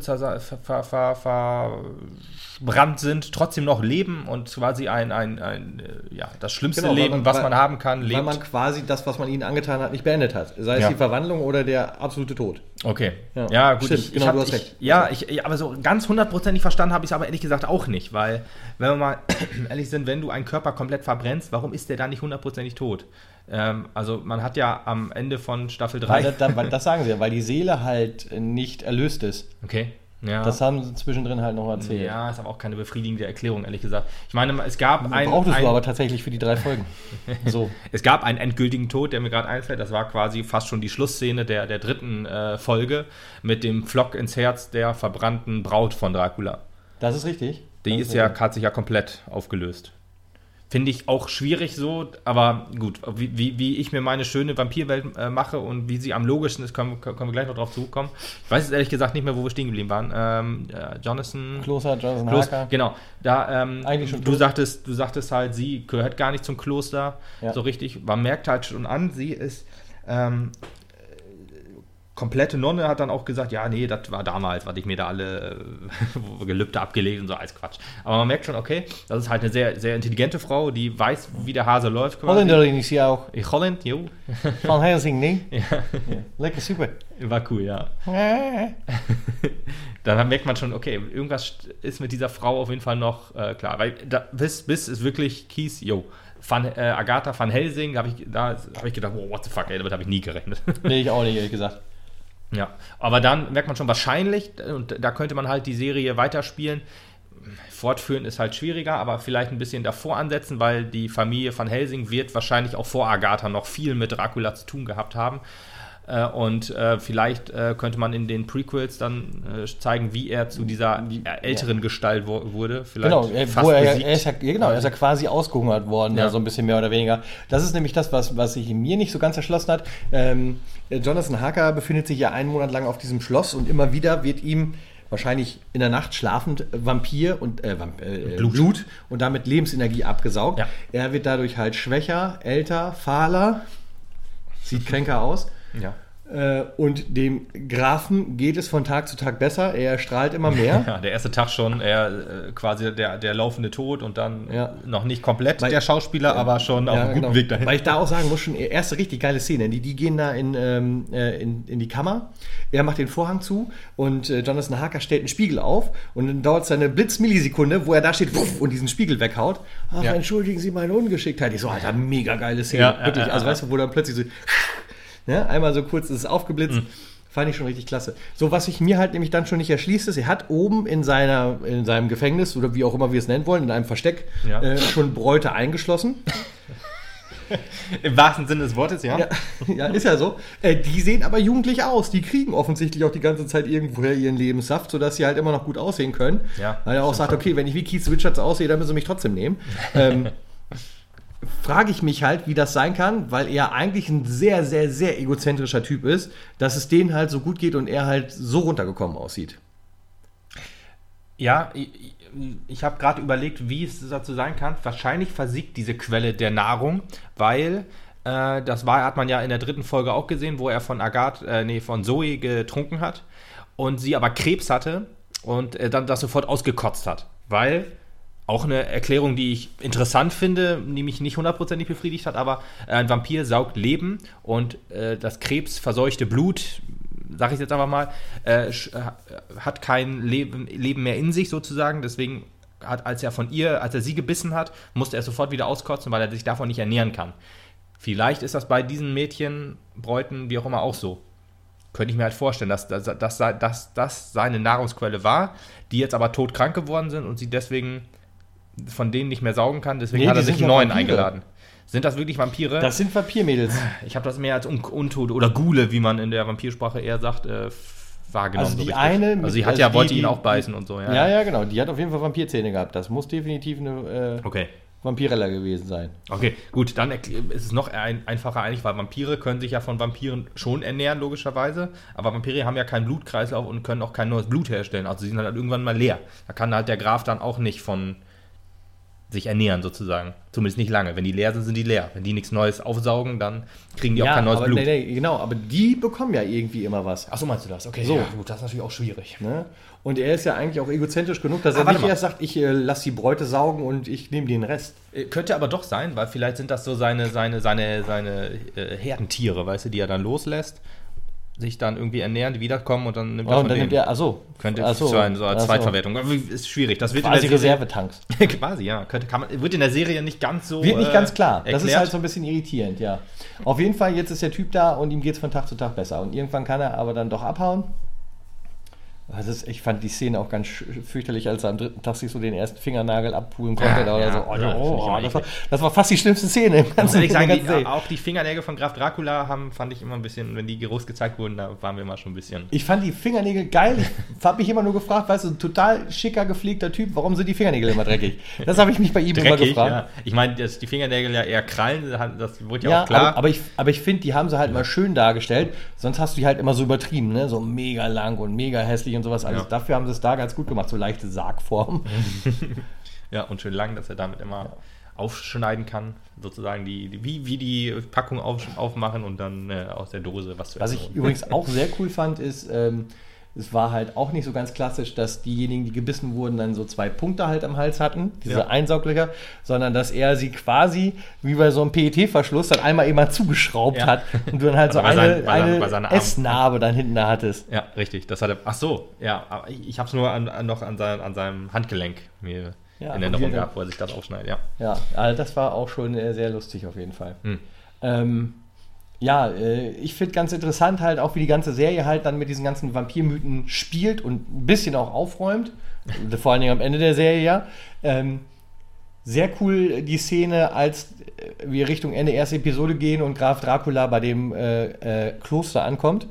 Speaker 2: verbrannt sind, trotzdem noch leben und quasi ein, ein, ein äh, ja, das schlimmste genau, Leben, man, was man haben kann,
Speaker 1: lebt. Weil man quasi das, was man ihnen angetan hat, nicht beendet hat. Sei es die Verwandlung oder der absolute Tod.
Speaker 2: Okay. Ja, gut. Stimmt, ich, genau, ich hab, du hast recht. Ich, ja, ich, aber so ganz hundertprozentig verstanden habe ich es aber ehrlich gesagt auch nicht, weil, wenn wir mal [clears throat] ehrlich sind, wenn du einen Körper komplett verbrennst, warum ist der dann nicht hundertprozentig tot? Ähm, also man hat ja am Ende von Staffel 3...
Speaker 1: Das, das, das, sagen sie ja, weil die Seele halt nicht erlöst ist.
Speaker 2: Okay.
Speaker 1: Ja. Das haben sie zwischendrin halt noch erzählt.
Speaker 2: Ja, ist aber auch keine befriedigende Erklärung, ehrlich gesagt. Ich meine, es gab
Speaker 1: einen. Brauchtest ein, du aber tatsächlich für die drei Folgen. [laughs]
Speaker 2: so. Es gab einen endgültigen Tod, der mir gerade einfällt. Das war quasi fast schon die Schlussszene der, der dritten äh, Folge mit dem Flock ins Herz der verbrannten Braut von Dracula.
Speaker 1: Das ist richtig.
Speaker 2: Die ist, ja, hat sich ja komplett aufgelöst. Finde ich auch schwierig so, aber gut, wie, wie, wie ich mir meine schöne Vampirwelt äh, mache und wie sie am logischsten ist, können, können wir gleich noch drauf zukommen. Ich weiß jetzt ehrlich gesagt nicht mehr, wo wir stehen geblieben waren. Ähm, äh, Jonathan.
Speaker 1: Kloster, Jonathan Klos Harker.
Speaker 2: Genau. Da, ähm, Eigentlich schon du, sagtest, du sagtest halt, sie gehört gar nicht zum Kloster ja. so richtig. Man merkt halt schon an, sie ist ähm, komplette Nonne hat dann auch gesagt, ja, nee, das war damals, was ich mir da alle äh, [laughs] Gelübde abgelegt und so als Quatsch. Aber man merkt schon, okay, das ist halt eine sehr, sehr intelligente Frau, die weiß, wie der Hase läuft.
Speaker 1: Quasi. Holländerin ist sie auch.
Speaker 2: Ich Holland, jo. [laughs]
Speaker 1: Van Helsing, ne? ja. ja. Lecker super.
Speaker 2: War cool, ja. [laughs] dann merkt man schon, okay, irgendwas ist mit dieser Frau auf jeden Fall noch äh, klar. Weil da, bis, bis ist wirklich Kies, jo. Van, äh, Agatha van Helsing, hab ich, da habe ich gedacht, oh, what the fuck, ey, damit habe ich nie gerechnet.
Speaker 1: nee, ich auch nicht, ehrlich gesagt.
Speaker 2: Ja, aber dann merkt man schon wahrscheinlich, und da könnte man halt die Serie weiterspielen. Fortführen ist halt schwieriger, aber vielleicht ein bisschen davor ansetzen, weil die Familie von Helsing wird wahrscheinlich auch vor Agatha noch viel mit Dracula zu tun gehabt haben. Äh, und äh, vielleicht äh, könnte man in den Prequels dann äh, zeigen, wie er zu dieser älteren ja. Gestalt wo, wurde.
Speaker 1: Vielleicht genau, wo er, er, ist ja, genau, er ist ja quasi ausgehungert worden, ja. so ein bisschen mehr oder weniger. Das ist nämlich das, was, was sich in mir nicht so ganz erschlossen hat. Ähm, Jonathan Harker befindet sich ja einen Monat lang auf diesem Schloss und immer wieder wird ihm wahrscheinlich in der Nacht schlafend Vampir und äh, äh, Blut. Blut. und damit Lebensenergie abgesaugt. Ja. Er wird dadurch halt schwächer, älter, fahler, sieht kränker aus.
Speaker 2: Ja.
Speaker 1: Äh, und dem Grafen geht es von Tag zu Tag besser. Er strahlt immer mehr. [laughs]
Speaker 2: Ja, der erste Tag schon, er äh, quasi der, der laufende Tod und dann ja. noch nicht komplett Weil, der Schauspieler, aber schon ja, auf einem guten genau. Weg dahin.
Speaker 1: Weil ich da auch sagen muss, schon erste richtig geile Szene. Die, die gehen da in, ähm, äh, in, in die Kammer. Er macht den Vorhang zu und Jonathan Harker stellt einen Spiegel auf und dann dauert es eine Blitzmillisekunde, wo er da steht wuff, und diesen Spiegel weghaut. Ach, ja. entschuldigen Sie meine Ungeschicktheit. Ich so, Alter, mega geile Szene. Wirklich. also, weißt du, wo dann plötzlich so Ne? Einmal so kurz ist es aufgeblitzt. Mhm. Fand ich schon richtig klasse. So, was sich mir halt nämlich dann schon nicht erschließt, ist, er hat oben in, seiner, in seinem Gefängnis oder wie auch immer wir es nennen wollen, in einem Versteck, ja. äh, schon Bräute eingeschlossen. [laughs]
Speaker 2: Im wahrsten Sinne des Wortes, ja.
Speaker 1: Ja, ja ist ja so. Äh, die sehen aber jugendlich aus. Die kriegen offensichtlich auch die ganze Zeit irgendwoher ihren Lebenssaft, sodass sie halt immer noch gut aussehen können.
Speaker 2: Ja,
Speaker 1: Weil er auch sagt, okay, wenn ich wie Keith Richards aussehe, dann müssen sie mich trotzdem nehmen. [laughs] ähm, frage ich mich halt, wie das sein kann, weil er eigentlich ein sehr, sehr, sehr egozentrischer Typ ist, dass es denen halt so gut geht und er halt so runtergekommen aussieht.
Speaker 2: Ja, ich, ich habe gerade überlegt, wie es dazu sein kann. Wahrscheinlich versiegt diese Quelle der Nahrung, weil äh, das war, hat man ja in der dritten Folge auch gesehen, wo er von Agathe, äh, nee, von Zoe getrunken hat und sie aber Krebs hatte und äh, dann das sofort ausgekotzt hat, weil auch eine Erklärung, die ich interessant finde, die mich nicht hundertprozentig befriedigt hat, aber äh, ein Vampir saugt Leben und äh, das krebsverseuchte Blut, sag ich jetzt einfach mal, äh, äh, hat kein Leben, Leben mehr in sich sozusagen, deswegen hat, als er von ihr, als er sie gebissen hat, musste er sofort wieder auskotzen, weil er sich davon nicht ernähren kann. Vielleicht ist das bei diesen Mädchen, Bräuten, wie auch immer, auch so. Könnte ich mir halt vorstellen, dass das dass, dass seine Nahrungsquelle war, die jetzt aber todkrank geworden sind und sie deswegen von denen nicht mehr saugen kann. Deswegen
Speaker 1: Nee,
Speaker 2: hat er
Speaker 1: die
Speaker 2: sich einen neuen
Speaker 1: Vampire.
Speaker 2: eingeladen. Sind das wirklich Vampire?
Speaker 1: Das sind Vampirmädels.
Speaker 2: ich habe das mehr als Un Untote oder Gule, wie man in der Vampirsprache eher sagt, äh, wahrgenommen.
Speaker 1: Also die
Speaker 2: richtig.
Speaker 1: eine mit-
Speaker 2: also sie hat
Speaker 1: also
Speaker 2: ja,
Speaker 1: die-
Speaker 2: wollte ihn
Speaker 1: die-
Speaker 2: auch beißen und so, ja.
Speaker 1: Ja, ja, genau. Die hat auf jeden Fall Vampirzähne gehabt. Das muss definitiv eine äh,
Speaker 2: Okay.
Speaker 1: Vampirella gewesen sein.
Speaker 2: Okay, gut, dann ist es noch ein, einfacher eigentlich, weil Vampire können sich ja von Vampiren schon ernähren, logischerweise. Aber Vampire haben ja keinen Blutkreislauf und können auch kein neues Blut herstellen. Also sie sind halt irgendwann mal leer. Da kann halt der Graf dann auch nicht von sich ernähren, sozusagen. Zumindest nicht lange. Wenn die leer sind, sind die leer. Wenn die nichts Neues aufsaugen, dann kriegen die auch kein neues
Speaker 1: aber,
Speaker 2: Blut.
Speaker 1: nee, nee, genau, aber die bekommen ja irgendwie immer was.
Speaker 2: Achso, meinst du das? Okay,
Speaker 1: So.
Speaker 2: ja, gut, das ist natürlich auch schwierig.
Speaker 1: Ne? Und er ist ja eigentlich auch egozentrisch genug, dass
Speaker 2: Ah,
Speaker 1: er nicht
Speaker 2: mal.
Speaker 1: erst sagt, ich äh, lass die Bräute saugen und ich nehme den Rest.
Speaker 2: Äh, Könnte aber doch sein, weil vielleicht sind das so seine, seine, seine, seine äh, Herdentiere, weißt du, die er dann loslässt, sich dann irgendwie ernähren, die wiederkommen und dann nimmt er
Speaker 1: Oh,
Speaker 2: von
Speaker 1: und dann
Speaker 2: denen.
Speaker 1: nimmt er, achso.
Speaker 2: Könnte
Speaker 1: achso,
Speaker 2: sein, so als
Speaker 1: achso.
Speaker 2: Zweitverwertung. Ist schwierig. Das wird
Speaker 1: Quasi Reservetanks. [laughs]
Speaker 2: Quasi, ja. Könnte, kann man, wird in der Serie nicht ganz so.
Speaker 1: Wird nicht
Speaker 2: äh,
Speaker 1: ganz klar. Das ist
Speaker 2: erklärt.
Speaker 1: halt so ein bisschen irritierend, ja. Auf jeden Fall, jetzt ist der Typ da und ihm geht es von Tag zu Tag besser. Und irgendwann kann er aber dann doch abhauen. Ist, ich fand die Szene auch ganz fürchterlich, als er am dritten Tag sich so den ersten Fingernagel abpulen konnte.
Speaker 2: Ja,
Speaker 1: da oder
Speaker 2: ja,
Speaker 1: so.
Speaker 2: ja,
Speaker 1: Oh,
Speaker 2: ich
Speaker 1: oh,
Speaker 2: immer
Speaker 1: das, war, das war fast die schlimmste Szene im
Speaker 2: Ich
Speaker 1: ganzen,
Speaker 2: ehrlich sagen, die,
Speaker 1: ganzen Serie.
Speaker 2: auch die Fingernägel von Graf Dracula haben, fand ich immer ein bisschen, wenn die groß gezeigt wurden, da waren wir immer schon ein bisschen.
Speaker 1: Ich fand die Fingernägel geil. Ich [laughs] habe mich immer nur gefragt, weißt du, ein total schicker, gepflegter Typ, warum sind die Fingernägel immer dreckig? Das habe ich mich bei ihm immer
Speaker 2: Dreckig,
Speaker 1: gefragt.
Speaker 2: ja. Ich meine, dass die Fingernägel ja eher krallen, das wurde ja,
Speaker 1: Ja,
Speaker 2: auch klar.
Speaker 1: aber, aber ich, aber ich finde, die haben sie halt mal schön dargestellt. Sonst hast du die halt immer so übertrieben, ne? So mega lang und mega hässlich und sowas. alles.
Speaker 2: Ja.
Speaker 1: dafür haben sie es da ganz gut gemacht, so leichte Sargform. [laughs]
Speaker 2: Ja, und schön lang, dass er damit immer aufschneiden kann, sozusagen die, die wie, wie die Packung auf, aufmachen und dann äh, aus der Dose was zu
Speaker 1: Was
Speaker 2: essen
Speaker 1: ich
Speaker 2: holen.
Speaker 1: übrigens [laughs] auch sehr cool fand, ist, ähm, es war halt auch nicht so ganz klassisch, dass diejenigen, die gebissen wurden, dann so zwei Punkte halt am Hals hatten, diese
Speaker 2: Ja.
Speaker 1: Einsauglöcher, sondern dass er sie quasi wie bei so einem PET-Verschluss dann einmal immer zugeschraubt
Speaker 2: Ja.
Speaker 1: hat und du dann halt [laughs] so
Speaker 2: bei
Speaker 1: eine,
Speaker 2: seinen-
Speaker 1: eine
Speaker 2: seinen.
Speaker 1: Essnarbe dann hinten da hattest.
Speaker 2: Ja, richtig. Das hat er. Ach so, ja. Aber ich, habe es nur an, an, noch an, sein, an seinem Handgelenk mir
Speaker 1: Ja,
Speaker 2: in Erinnerung
Speaker 1: er.
Speaker 2: gehabt, wo er sich das aufschneidet. Ja.
Speaker 1: Ja, also das war auch schon sehr lustig auf jeden Fall.
Speaker 2: Hm.
Speaker 1: Ähm, ja, äh, ich finde ganz interessant halt auch, wie die ganze Serie halt dann mit diesen ganzen Vampirmythen spielt und ein bisschen auch aufräumt. Vor allen Dingen am Ende der Serie, ja. Ähm, sehr cool die Szene, als äh, wir Richtung Ende erste Episode gehen und Graf Dracula bei dem äh, äh, Kloster ankommt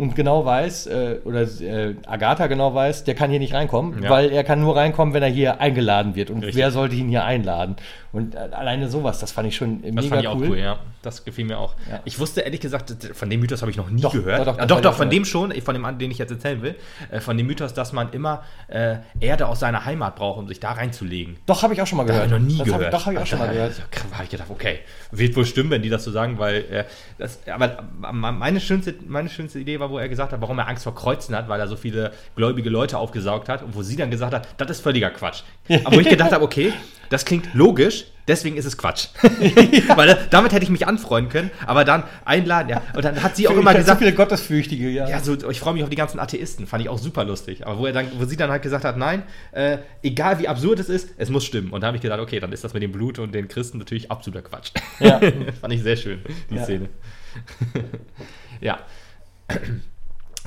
Speaker 1: und genau weiß, äh, oder äh, Agatha genau weiß, der kann hier nicht reinkommen,
Speaker 2: Ja.
Speaker 1: weil er kann nur reinkommen, wenn er hier eingeladen wird. Und
Speaker 2: Richtig.
Speaker 1: wer sollte ihn hier einladen? Und äh, alleine sowas, das fand ich schon äh,
Speaker 2: Das
Speaker 1: mega
Speaker 2: fand ich auch
Speaker 1: cool.
Speaker 2: cool, ja. Das gefiel mir auch.
Speaker 1: Ja.
Speaker 2: Ich wusste ehrlich gesagt, von dem Mythos habe ich noch nie
Speaker 1: Doch,
Speaker 2: gehört.
Speaker 1: doch, doch,
Speaker 2: Ah, doch,
Speaker 1: hab
Speaker 2: doch,
Speaker 1: ich
Speaker 2: von dem schon, von dem, an den ich jetzt erzählen will. Äh, von dem Mythos, dass man immer äh, Erde aus seiner Heimat braucht, um sich da reinzulegen.
Speaker 1: Doch, habe ich auch schon mal gehört.
Speaker 2: habe ich noch nie
Speaker 1: das
Speaker 2: gehört.
Speaker 1: Hab, doch, habe ich auch schon mal gehört.
Speaker 2: Da habe ich gedacht, okay, wird wohl stimmen, wenn die das so sagen, weil äh, das, aber meine schönste, meine schönste Idee war, wo er gesagt hat, warum er Angst vor Kreuzen hat, weil er so viele gläubige Leute aufgesaugt hat und wo sie dann gesagt hat, das ist völliger Quatsch. Aber wo ich gedacht habe, okay, das klingt logisch, deswegen ist es Quatsch. [laughs] weil äh, damit hätte ich mich anfreunden können, aber dann einladen, ja. Und dann hat sie auch immer gesagt,
Speaker 1: so viele Gottesfürchtige, ja.
Speaker 2: ja, so, ich freue mich auf die ganzen Atheisten. Fand ich auch super lustig. Aber wo, er dann, wo sie dann halt gesagt hat, nein, äh, egal wie absurd es ist, es muss stimmen. Und da habe ich gedacht, okay, dann ist das mit dem Blut und den Christen natürlich absoluter Quatsch.
Speaker 1: Ja. [laughs]
Speaker 2: Fand ich sehr schön, die
Speaker 1: Ja.
Speaker 2: Szene. [laughs] ja.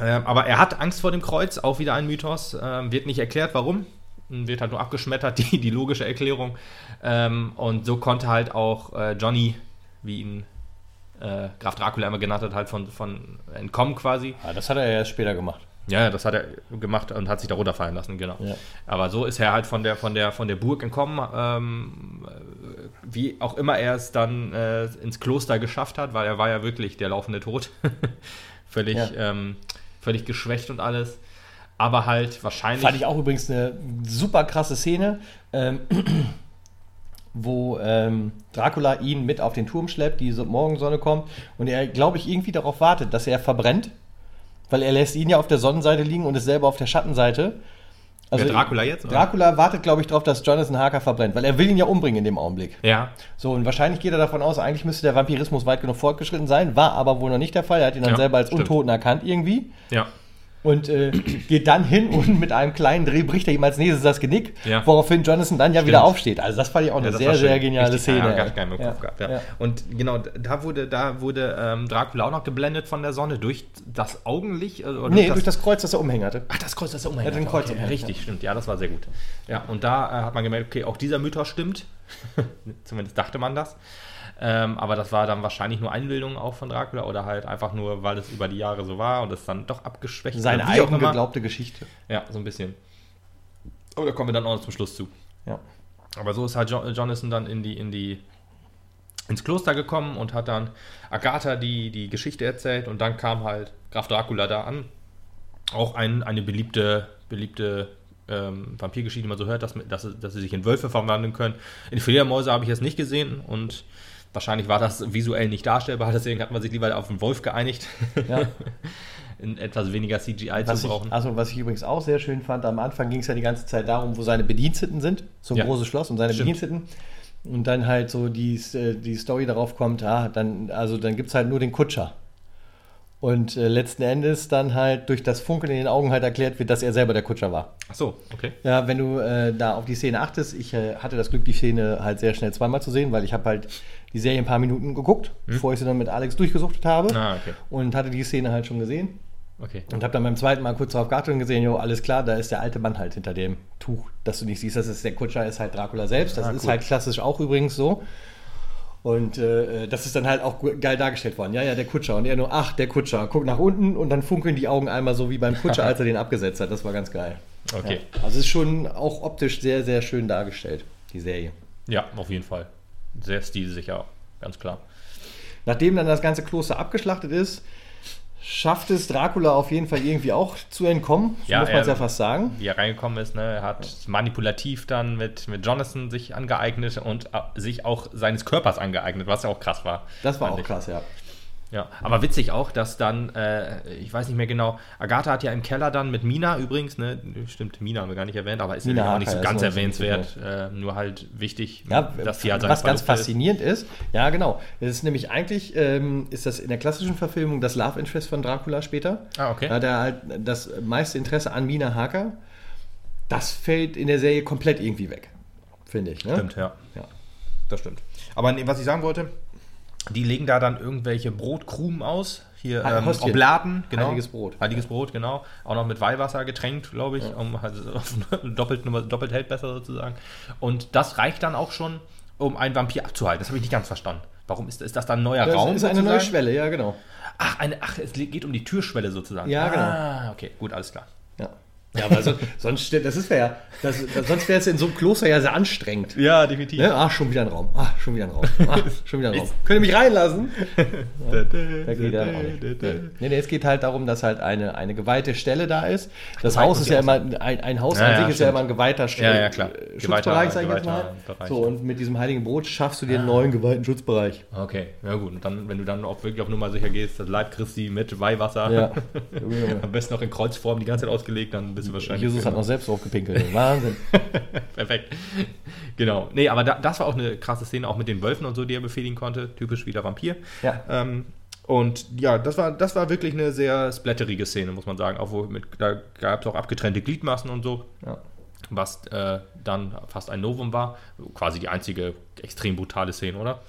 Speaker 2: Ähm, aber er hat Angst vor dem Kreuz, auch wieder ein Mythos. Ähm, wird nicht erklärt, warum. Wird halt nur abgeschmettert, [laughs] die, die logische Erklärung. Ähm, und so konnte halt auch äh, Johnny, wie ihn äh, Graf Dracula immer genannt hat, halt von, von entkommen quasi.
Speaker 1: Ah, das hat er ja erst später gemacht.
Speaker 2: Ja, ja, das hat er gemacht und hat sich da runterfallen lassen, genau.
Speaker 1: Ja.
Speaker 2: Aber so ist er halt von der, von der, von der Burg entkommen, ähm, äh, wie auch immer er es dann äh, ins Kloster geschafft hat, weil er war ja wirklich der laufende Tod. [laughs] völlig,
Speaker 1: Ja.
Speaker 2: ähm, völlig geschwächt und alles. Aber halt wahrscheinlich.
Speaker 1: Fand ich auch übrigens eine super krasse Szene, ähm, [clears throat] wo ähm, Dracula ihn mit auf den Turm schleppt, die so- Morgensonne kommt und er, glaube ich, irgendwie darauf wartet, dass er verbrennt, weil er lässt ihn ja auf der Sonnenseite liegen und ist selber auf der Schattenseite. Also
Speaker 2: Wer, Dracula jetzt, oder?
Speaker 1: Dracula wartet, glaube ich, darauf, dass Jonathan Harker verbrennt, weil er will ihn ja umbringen in dem Augenblick.
Speaker 2: ja,
Speaker 1: So, und wahrscheinlich geht er davon aus, eigentlich müsste der Vampirismus weit genug fortgeschritten sein, war aber wohl noch nicht der Fall. Er hat ihn dann
Speaker 2: Ja,
Speaker 1: selber als
Speaker 2: stimmt.
Speaker 1: Untoten erkannt irgendwie.
Speaker 2: ja.
Speaker 1: Und äh, geht dann hin und mit einem kleinen Dreh bricht er ihm als nächstes das Genick,
Speaker 2: Ja.
Speaker 1: woraufhin Jonathan dann ja
Speaker 2: Stimmt.
Speaker 1: wieder aufsteht. Also das fand ich auch eine
Speaker 2: Ja, das
Speaker 1: sehr, sehr geniale Szene.
Speaker 2: Ja, gar, gar nicht mehr im Kopf gehabt. Und genau, da wurde, da wurde ähm, Dracula auch noch geblendet von der Sonne durch das Augenlicht. äh, Oder
Speaker 1: Nee, durch das Kreuz, das er umhängen hatte.
Speaker 2: Ach, das Kreuz, das er umhängt.
Speaker 1: Er hat ein Kreuz
Speaker 2: okay,
Speaker 1: umhängt,
Speaker 2: Richtig, stimmt. Ja, das war sehr gut. Ja, und da äh, hat man gemerkt, okay, auch dieser Mythos stimmt. [laughs] Zumindest dachte man das. Ähm, aber das war dann wahrscheinlich nur Einbildung auch von Dracula oder halt einfach nur, weil es über die Jahre so war und es dann doch abgeschwächt
Speaker 1: Seine
Speaker 2: oder wie auch
Speaker 1: eigen
Speaker 2: immer.
Speaker 1: geglaubte Geschichte.
Speaker 2: Ja, so ein bisschen. Aber da kommen wir dann auch noch zum Schluss zu.
Speaker 1: Ja.
Speaker 2: Aber so ist halt jo Jonathan dann in die, in die, ins Kloster gekommen und hat dann Agatha die, die Geschichte erzählt und dann kam halt Graf Dracula da an. Auch ein, eine beliebte, beliebte ähm, Vampirgeschichte, die man so hört, dass, dass, sie- dass sie sich in Wölfe verwandeln können. In Fledermäuse habe ich es nicht gesehen und wahrscheinlich war das visuell nicht darstellbar, deswegen hat man sich lieber auf den Wolf geeinigt,
Speaker 1: Ja. [laughs]
Speaker 2: in etwas weniger CGI
Speaker 1: Was
Speaker 2: zu
Speaker 1: ich,
Speaker 2: brauchen.
Speaker 1: also, was ich übrigens auch sehr schön fand, am Anfang ging es ja die ganze Zeit darum, wo seine Bediensteten sind, so ein
Speaker 2: Ja.
Speaker 1: großes Schloss und seine
Speaker 2: Stimmt.
Speaker 1: Bediensteten. Und dann halt so die, die Story darauf kommt, ja, dann, also dann gibt es halt nur den Kutscher. Und äh, letzten Endes dann halt durch das Funkeln in den Augen halt erklärt wird, dass er selber der Kutscher war.
Speaker 2: Ach so, okay.
Speaker 1: Ja, wenn du äh, da auf die Szene achtest, ich äh, hatte das Glück, die Szene halt sehr schnell zweimal zu sehen, weil ich habe halt die Serie ein paar Minuten geguckt, bevor ich sie dann mit Alex durchgesuchtet habe.
Speaker 2: Hm? Ah, okay.
Speaker 1: Und hatte die Szene halt schon gesehen.
Speaker 2: Okay.
Speaker 1: Und habe dann beim zweiten Mal kurz darauf geachtet und gesehen, jo, alles klar, da ist der alte Mann halt hinter dem Tuch, das du nicht siehst. Das ist der Kutscher, ist halt Dracula selbst. Das
Speaker 2: Ah,
Speaker 1: ist
Speaker 2: cool.
Speaker 1: halt klassisch auch übrigens so. Und äh, das ist dann halt auch geil dargestellt worden. Ja, ja, der Kutscher. Und er nur, ach, der Kutscher. Guck nach unten und dann funkeln die Augen einmal so wie beim Kutscher, [laughs] als er den abgesetzt hat. Das war ganz geil.
Speaker 2: Okay.
Speaker 1: Ja. Also es ist schon auch optisch sehr, sehr schön dargestellt, die Serie.
Speaker 2: Ja, auf jeden Fall. Sehr stilsicher, ganz klar.
Speaker 1: Nachdem dann das ganze Kloster abgeschlachtet ist, schafft es Dracula auf jeden Fall irgendwie auch zu entkommen, so
Speaker 2: Ja,
Speaker 1: muss man es ja fast sagen.
Speaker 2: Wie er reingekommen ist, ne? er hat manipulativ dann mit, mit Jonathan sich angeeignet und äh, sich auch seines Körpers angeeignet, was ja auch krass war.
Speaker 1: Das war auch
Speaker 2: ich.
Speaker 1: krass, ja.
Speaker 2: Ja, aber witzig auch, dass dann, äh, ich weiß nicht mehr genau, Agatha hat ja im Keller dann mit Mina übrigens, ne, stimmt, Mina haben wir gar nicht erwähnt, aber ist
Speaker 1: Mina
Speaker 2: ja auch nicht so ganz erwähnenswert, äh, nur halt wichtig,
Speaker 1: Ja,
Speaker 2: dass sie halt
Speaker 1: was ganz
Speaker 2: Verlobte ist.
Speaker 1: faszinierend ist, ja genau, es ist nämlich eigentlich, ähm, ist das in der klassischen Verfilmung das Love Interest von Dracula später.
Speaker 2: Ah, okay.
Speaker 1: Da hat er halt das meiste Interesse an Mina Harker. Das fällt in der Serie komplett irgendwie weg, finde ich. Ne?
Speaker 2: Stimmt, ja.
Speaker 1: Ja.
Speaker 2: Das stimmt. Aber was ich sagen wollte, die legen da dann irgendwelche Brotkrumen aus. Hier ähm,
Speaker 1: Hostien.
Speaker 2: Obladen, genau.
Speaker 1: Heiliges Brot.
Speaker 2: Heiliges Brot, genau. Auch noch mit Weihwasser getränkt, glaube ich. Um, halt, [laughs] doppelt, doppelt hält besser sozusagen. Und das reicht dann auch schon, um einen Vampir abzuhalten. Das habe ich nicht ganz verstanden. Warum ist, ist das dann ein neuer
Speaker 1: Das
Speaker 2: Raum?
Speaker 1: ist eine neue
Speaker 2: sozusagen?
Speaker 1: Schwelle, ja genau.
Speaker 2: Ach, eine, ach, es geht um die Türschwelle sozusagen.
Speaker 1: Ja, genau.
Speaker 2: Ah, okay, gut, alles klar.
Speaker 1: Ja. Ja, aber so, sonst, das ist ja, das, sonst wäre es in so einem Kloster ja sehr anstrengend.
Speaker 2: Ja, definitiv.
Speaker 1: Ne? Ah, schon wieder ein Raum. Ah, schon wieder ein Raum. Ah, schon wieder ein Raum. Könnt ihr mich reinlassen? Da geht er. Nee. Nee, es geht halt darum, dass halt eine, eine geweihte Stelle da ist. Das
Speaker 2: Geweiht
Speaker 1: Haus ist ja immer, ein, ein Haus
Speaker 2: Ja,
Speaker 1: an
Speaker 2: ja,
Speaker 1: sich ist ja immer ein geweihter Sch-
Speaker 2: Ja, ja, klar.
Speaker 1: äh, Schutzbereich, sag ich jetzt mal.
Speaker 2: Bereich.
Speaker 1: So, und mit diesem heiligen Brot schaffst du dir einen neuen geweihten Schutzbereich.
Speaker 2: Okay, ja gut. Und dann, wenn du dann auch wirklich auf Nummer sicher gehst, das Leib Christi mit Weihwasser,
Speaker 1: Ja. [laughs]
Speaker 2: am besten noch in Kreuzform die ganze Zeit ausgelegt, dann bist du wahrscheinlich.
Speaker 1: Jesus hat noch selbst draufgepinkelt. Wahnsinn. [laughs]
Speaker 2: Perfekt. Genau. Nee, aber da, das war auch eine krasse Szene, auch mit den Wölfen und so, die er befehligen konnte. Typisch wieder Vampir.
Speaker 1: Ja.
Speaker 2: Ähm, und ja, das war, das war wirklich eine sehr splatterige Szene, muss man sagen. Auch wo mit, da gab es auch abgetrennte Gliedmaßen und so.
Speaker 1: Ja.
Speaker 2: was äh, dann fast ein Novum war. Quasi die einzige extrem brutale Szene, oder?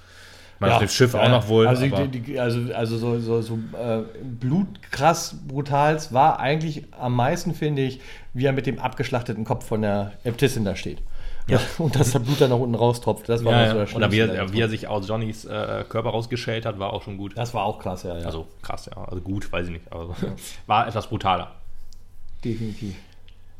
Speaker 2: Man auf dem Schiff auch noch wohl.
Speaker 1: Also,
Speaker 2: aber,
Speaker 1: die, die, also, also so, so, so äh, blutkrass brutals war eigentlich am meisten, finde ich, wie er mit dem abgeschlachteten Kopf von der Äbtissin da steht.
Speaker 2: Ja. [laughs]
Speaker 1: Und dass der Blut dann nach unten raustropft. Das war
Speaker 2: ja,
Speaker 1: so
Speaker 2: ja.
Speaker 1: das
Speaker 2: Oder wie
Speaker 1: Schlimmste
Speaker 2: er, wie er sich aus Johnnys äh, Körper rausgeschält hat, war auch schon gut.
Speaker 1: Das war auch krass, ja. ja.
Speaker 2: Also krass, ja. Also gut, weiß ich nicht. Aber [laughs] war etwas brutaler.
Speaker 1: definitiv.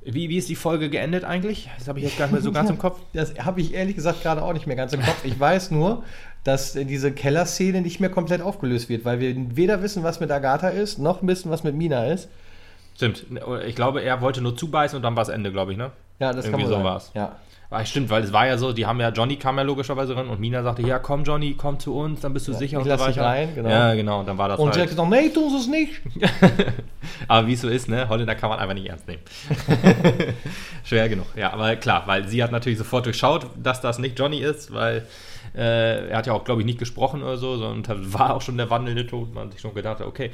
Speaker 2: Wie, wie ist die Folge geendet eigentlich? Das habe ich jetzt gar nicht mehr so ganz im Kopf. [laughs]
Speaker 1: Das habe ich ehrlich gesagt gerade auch nicht mehr ganz im Kopf. Ich weiß nur, dass diese Kellerszene nicht mehr komplett aufgelöst wird, weil wir weder wissen, was mit Agatha ist, noch wissen, was mit Mina ist.
Speaker 2: Stimmt. Ich glaube, er wollte nur zubeißen und dann war es Ende, glaube ich, ne?
Speaker 1: Ja, das
Speaker 2: Irgendwie
Speaker 1: kann man
Speaker 2: so
Speaker 1: sagen.
Speaker 2: war's.
Speaker 1: Ja.
Speaker 2: Ah, stimmt, weil es war ja so, die haben ja, Johnny kam ja logischerweise rein und Mina sagte, ja komm Johnny, komm zu uns, dann bist du
Speaker 1: Ja,
Speaker 2: sicher
Speaker 1: ich
Speaker 2: und
Speaker 1: lass
Speaker 2: so
Speaker 1: dich
Speaker 2: weiter.
Speaker 1: rein, genau.
Speaker 2: Ja, genau, und dann war das
Speaker 1: Und sie hat
Speaker 2: halt.
Speaker 1: gesagt, nee, tun sie es nicht. [laughs]
Speaker 2: aber wie es so ist, ne, Holländer kann man einfach nicht ernst nehmen. [laughs] Schwer genug, ja, aber klar, weil sie hat natürlich sofort durchschaut, dass das nicht Johnny ist, weil Äh, er hat ja auch, glaube ich, nicht gesprochen oder so, sondern war auch schon der wandelnde Tod. Man hat sich schon gedacht, okay,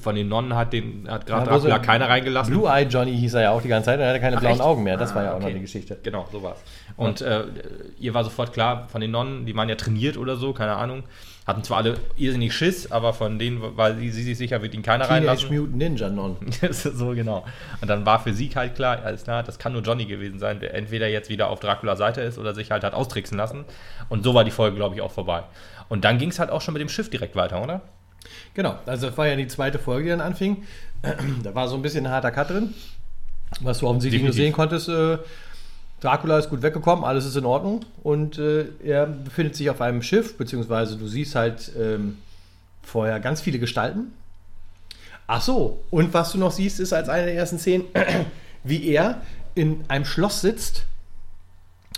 Speaker 2: von den Nonnen hat, den, hat gerade
Speaker 1: Ja,
Speaker 2: Dracula keiner reingelassen.
Speaker 1: Blue Eye Johnny hieß er ja auch die ganze Zeit, er hatte keine
Speaker 2: Ach,
Speaker 1: blauen
Speaker 2: echt?
Speaker 1: Augen mehr. Das war
Speaker 2: Ah,
Speaker 1: ja auch noch
Speaker 2: okay.
Speaker 1: eine Geschichte.
Speaker 2: Genau, so war's. Und äh, ihr war sofort klar, von den Nonnen, die waren ja trainiert oder so, keine Ahnung. Hatten zwar alle irrsinnig Schiss, aber von denen war sie, sie sich sicher, wird ihn keiner
Speaker 1: Teenage
Speaker 2: reinlassen.
Speaker 1: Mutant Ninja Non. [laughs]
Speaker 2: So genau. Und dann war für sie halt klar, alles klar, das kann nur Johnny gewesen sein, der entweder jetzt wieder auf Draculas Seite ist oder sich halt hat austricksen lassen. Und so war die Folge, glaube ich, auch vorbei. Und dann ging es halt auch schon mit dem Schiff direkt weiter, oder?
Speaker 1: Genau, also das war ja die zweite Folge, die dann anfing. [clears throat] Da war so ein bisschen ein harter Cut drin. Was du offensichtlich nur
Speaker 2: Definitiv.
Speaker 1: sehen konntest, äh, Dracula ist gut weggekommen, alles ist in Ordnung. Und äh, er befindet sich auf einem Schiff, beziehungsweise du siehst halt ähm, vorher ganz viele Gestalten. Ach so, und was du noch siehst, ist als eine der ersten Szenen, [clears throat] wie er in einem Schloss sitzt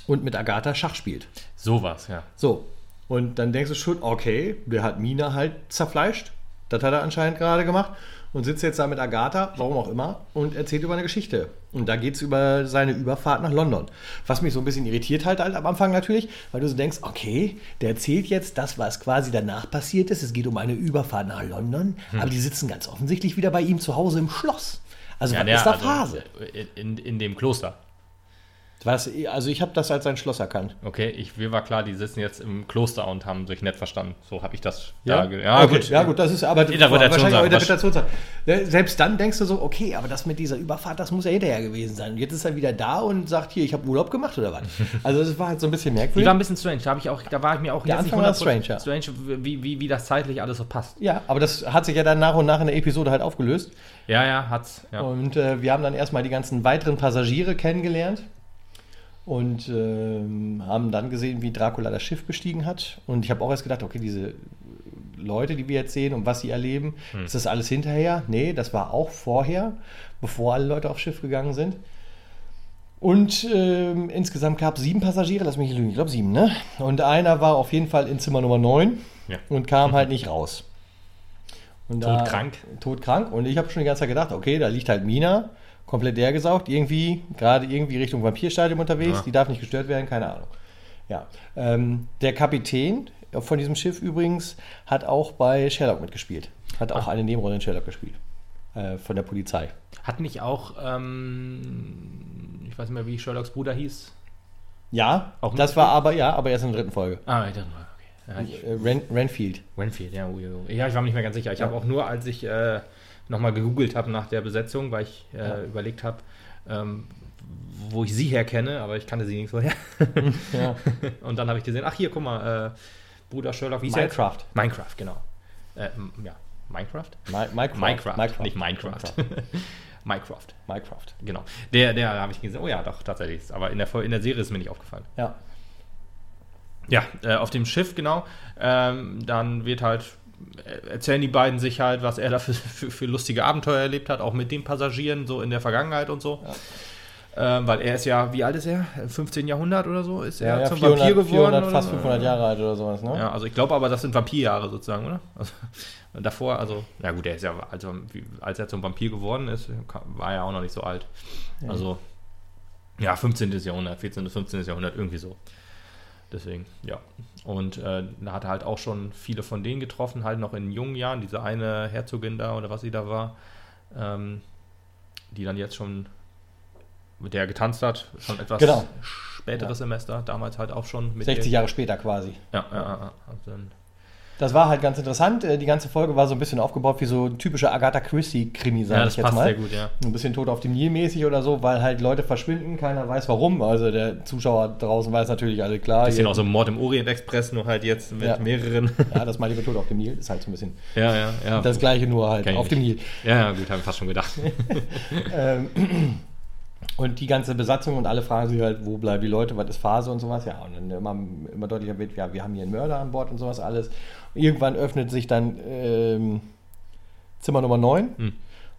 Speaker 1: und mit Agatha Schach spielt.
Speaker 2: So war's, ja.
Speaker 1: So, und dann denkst du schon, okay, der hat Mina halt zerfleischt. Das hat er anscheinend gerade gemacht. Und sitzt jetzt da mit Agatha, warum auch immer, und erzählt über eine Geschichte. Und da geht es über seine Überfahrt nach London. Was mich so ein bisschen irritiert halt, halt am Anfang natürlich, weil du so denkst, okay, der erzählt jetzt das, was quasi danach passiert ist. Es geht um eine Überfahrt nach London,
Speaker 2: Hm.
Speaker 1: aber die sitzen ganz offensichtlich wieder bei ihm zu Hause im Schloss. Also, was
Speaker 2: der-
Speaker 1: ist da
Speaker 2: also,
Speaker 1: Phase?
Speaker 2: äh, In, in dem Kloster.
Speaker 1: Was, also, ich habe das als sein Schloss erkannt.
Speaker 2: Okay, ich, mir war klar, die sitzen jetzt im Kloster und haben sich nett verstanden. So habe ich das
Speaker 1: Ja,
Speaker 2: da ja,
Speaker 1: okay. ja gut, das ist aber
Speaker 2: Interpretationssache.
Speaker 1: wahrscheinlich auch Interpretationssache. Selbst dann denkst du so, okay, aber das mit dieser Überfahrt, das muss ja hinterher gewesen sein. Und jetzt ist er wieder da und sagt, hier, ich habe Urlaub gemacht oder was. [laughs] Also das war halt so ein bisschen
Speaker 2: Die
Speaker 1: merkwürdig.
Speaker 2: war ein bisschen strange. Da, ich auch, da war ich mir auch
Speaker 1: Der
Speaker 2: jetzt nicht
Speaker 1: Anfang
Speaker 2: 100%
Speaker 1: strange, ja.
Speaker 2: strange wie, wie, wie das zeitlich alles so passt.
Speaker 1: ja, aber das hat sich ja dann nach und nach in der Episode halt aufgelöst.
Speaker 2: Ja, ja, hat's. Ja.
Speaker 1: Und äh, wir haben dann erstmal die ganzen weiteren Passagiere kennengelernt und ähm, haben dann gesehen, wie Dracula das Schiff bestiegen hat. Und ich habe auch erst gedacht, okay, diese Leute, die wir jetzt sehen und was sie erleben, ist das alles hinterher? Nee, das war auch vorher, bevor alle Leute aufs Schiff gegangen sind. Und ähm, insgesamt gab es sieben Passagiere, lass mich nicht lügen, ich glaube sieben, ne? Und einer war auf jeden Fall in Zimmer Nummer 9
Speaker 2: Ja.
Speaker 1: und kam halt [laughs] nicht raus. Und
Speaker 2: Todkrank.
Speaker 1: Todkrank. Und ich habe schon die ganze Zeit gedacht, okay, da liegt halt Mina, komplett leergesaugt, irgendwie, gerade irgendwie Richtung Vampirstadium unterwegs,
Speaker 2: Ja.
Speaker 1: die darf nicht gestört werden, keine Ahnung. Ja. Ähm, der Kapitän von diesem Schiff übrigens hat auch bei Sherlock mitgespielt. Hat auch
Speaker 2: Ah.
Speaker 1: eine Nebenrolle in Sherlock gespielt. Äh, von der Polizei.
Speaker 2: Hat nicht auch, ähm, ich weiß nicht mehr, wie Sherlocks Bruder hieß.
Speaker 1: Ja,
Speaker 2: Auch
Speaker 1: das war aber, ja, aber erst in der dritten Folge.
Speaker 2: Ah, ich dachte mal, okay. Ja, ich,
Speaker 1: Äh, Ren, Renfield.
Speaker 2: Renfield, ja, ui, ui. ja, ich war mir nicht mehr ganz sicher. Ich
Speaker 1: Ja.
Speaker 2: habe auch nur, als ich äh, nochmal gegoogelt habe nach der Besetzung, weil ich äh,
Speaker 1: Ja.
Speaker 2: überlegt habe, ähm, wo ich sie herkenne, aber ich kannte sie nicht so her.
Speaker 1: Ja. [laughs]
Speaker 2: Und dann habe ich gesehen, ach hier, guck mal, äh, Bruder Sherlock, wie ist er jetzt?
Speaker 1: Minecraft.
Speaker 2: Minecraft, genau. Äh, ja, Minecraft?
Speaker 1: Mi- Minecraft.
Speaker 2: Minecraft, nicht Minecraft. Minecraft,
Speaker 1: Minecraft. [laughs]
Speaker 2: genau. Der, der habe ich gesehen. Oh ja, doch, tatsächlich. Aber in der, in der Serie ist mir nicht aufgefallen.
Speaker 1: Ja.
Speaker 2: Ja, äh, auf dem Schiff, genau. Ähm, dann wird halt, erzählen die beiden sich halt, was er da für, für, für lustige Abenteuer erlebt hat, auch mit den Passagieren, so in der Vergangenheit und so. Ähm, weil er ist ja, wie alt ist er? 15. Jahrhundert oder so? Ist er
Speaker 1: Ja, ja,
Speaker 2: zum
Speaker 1: 400,
Speaker 2: Vampir geworden?
Speaker 1: 400,
Speaker 2: oder?
Speaker 1: fast 500 Jahre alt oder sowas, ne?
Speaker 2: Ja, also ich glaube aber, das sind Vampirjahre sozusagen, oder? Also, [laughs] davor, also, na gut, er ist ja, also, als er zum Vampir geworden ist, war er auch noch nicht so alt. Also, ja, 15. Jahrhundert, 14. 15. Jahrhundert, irgendwie so. Deswegen, ja. Und äh, da hat er halt auch schon viele von denen getroffen, halt noch in jungen Jahren, diese eine Herzogin da oder was sie da war, ähm, die dann jetzt schon mit der er getanzt hat, schon etwas
Speaker 1: Genau.
Speaker 2: späteres Semester, damals halt auch schon mit
Speaker 1: 60
Speaker 2: der,
Speaker 1: Jahre später quasi.
Speaker 2: Ja, ja, ja. Dann,
Speaker 1: Das war halt ganz interessant. Äh, Die ganze Folge war so ein bisschen aufgebaut wie so ein typischer Agatha Christie-Krimi,
Speaker 2: ja,
Speaker 1: sage
Speaker 2: das
Speaker 1: ich jetzt
Speaker 2: passt
Speaker 1: mal.
Speaker 2: sehr gut, ja.
Speaker 1: Ein bisschen tot auf dem Nil mäßig oder so, weil halt Leute verschwinden, keiner weiß warum. Also der Zuschauer draußen weiß natürlich alle klar.
Speaker 2: Bisschen auch so Mord im Orient Express, nur halt jetzt mit
Speaker 1: Ja.
Speaker 2: mehreren.
Speaker 1: ja, das ich mit tot auf dem Nil ist halt so ein bisschen
Speaker 2: ja, ja, ja.
Speaker 1: das gleiche, nur halt auf dem Nil.
Speaker 2: ja, ja, gut, habe ich fast schon gedacht. [laughs]
Speaker 1: Ähm, und die ganze Besatzung und alle fragen sich halt, wo bleiben die Leute, was ist Phase und sowas. Ja, und dann immer, immer deutlicher wird, ja, wir haben hier einen Mörder an Bord und sowas alles. Irgendwann öffnet sich dann ähm, Zimmer Nummer 9
Speaker 2: Hm.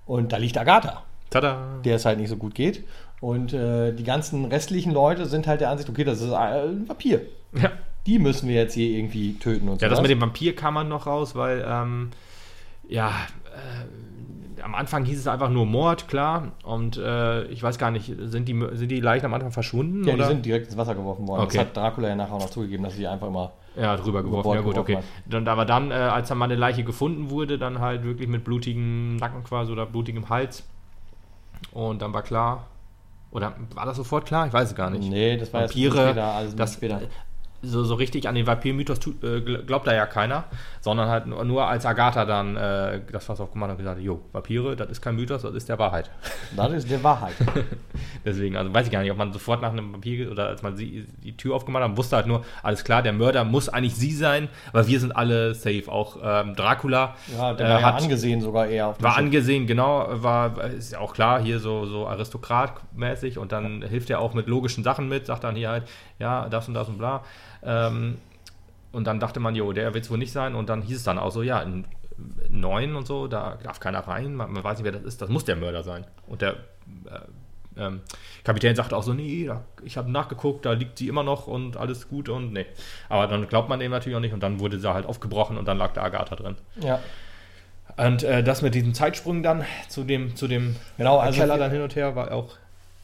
Speaker 1: und da liegt Agatha,
Speaker 2: Tada!
Speaker 1: der es halt nicht so gut geht. Und äh, die ganzen restlichen Leute sind halt der Ansicht, okay, das ist ein Vampir.
Speaker 2: Ja.
Speaker 1: Die müssen wir jetzt hier irgendwie töten und
Speaker 2: Ja, das
Speaker 1: sowas.
Speaker 2: mit dem Vampir kam man noch raus, weil, ähm, ja, äh, am Anfang hieß es einfach nur Mord, klar. Und äh, ich weiß gar nicht, sind die, sind die Leichen am Anfang verschwunden?
Speaker 1: Ja,
Speaker 2: oder?
Speaker 1: die sind direkt ins Wasser geworfen worden.
Speaker 2: Okay.
Speaker 1: Das hat Dracula ja nachher auch noch zugegeben, dass sie einfach immer.
Speaker 2: Ja, drüber geworfen. Ja, gut, okay. Dann, aber dann, äh, als dann mal eine Leiche gefunden wurde, dann halt wirklich mit blutigem Nacken quasi oder blutigem Hals. Und dann war klar. Oder war das sofort klar? Ich weiß es gar nicht.
Speaker 1: Nee, das war erst
Speaker 2: Vampire,
Speaker 1: später, alles
Speaker 2: das,
Speaker 1: später.
Speaker 2: So, so richtig an den Vampir-Mythos äh, gl- glaubt da ja keiner, sondern halt nur, nur als Agatha dann äh, das Fass aufgemacht hat und gesagt hat, jo, Vampire, das ist kein Mythos, das ist der Wahrheit.
Speaker 1: Das ist die Wahrheit. [laughs]
Speaker 2: Deswegen, also weiß ich gar nicht, ob man sofort nach einem Vampir oder als man sie, die Tür aufgemacht hat, wusste halt nur, alles klar, der Mörder muss eigentlich sie sein, weil wir sind alle safe. Auch ähm, Dracula
Speaker 1: Ja, der
Speaker 2: äh,
Speaker 1: war ja
Speaker 2: hat,
Speaker 1: angesehen sogar eher
Speaker 2: war
Speaker 1: Schiff.
Speaker 2: angesehen, genau, war, ist ja auch klar, hier so, so aristokratmäßig und dann hilft er auch mit logischen Sachen mit, sagt dann hier halt, ja, das und das und bla. Ähm, und dann dachte man, jo, der wird es wohl nicht sein und dann hieß es dann auch so, ja, in neun und so, da darf keiner rein, man, man weiß nicht, wer das ist, das muss der Mörder sein. Und der äh, ähm, Kapitän sagte auch so, nee, da, ich habe nachgeguckt, da liegt sie immer noch und alles gut und nee. Aber dann glaubt man dem natürlich auch nicht und dann wurde sie halt aufgebrochen und dann lag da Agatha drin.
Speaker 1: Ja,
Speaker 2: Und äh, das mit diesem Zeitsprung dann zu dem, zu dem
Speaker 1: genau. Also
Speaker 2: Keller dann hin und her war auch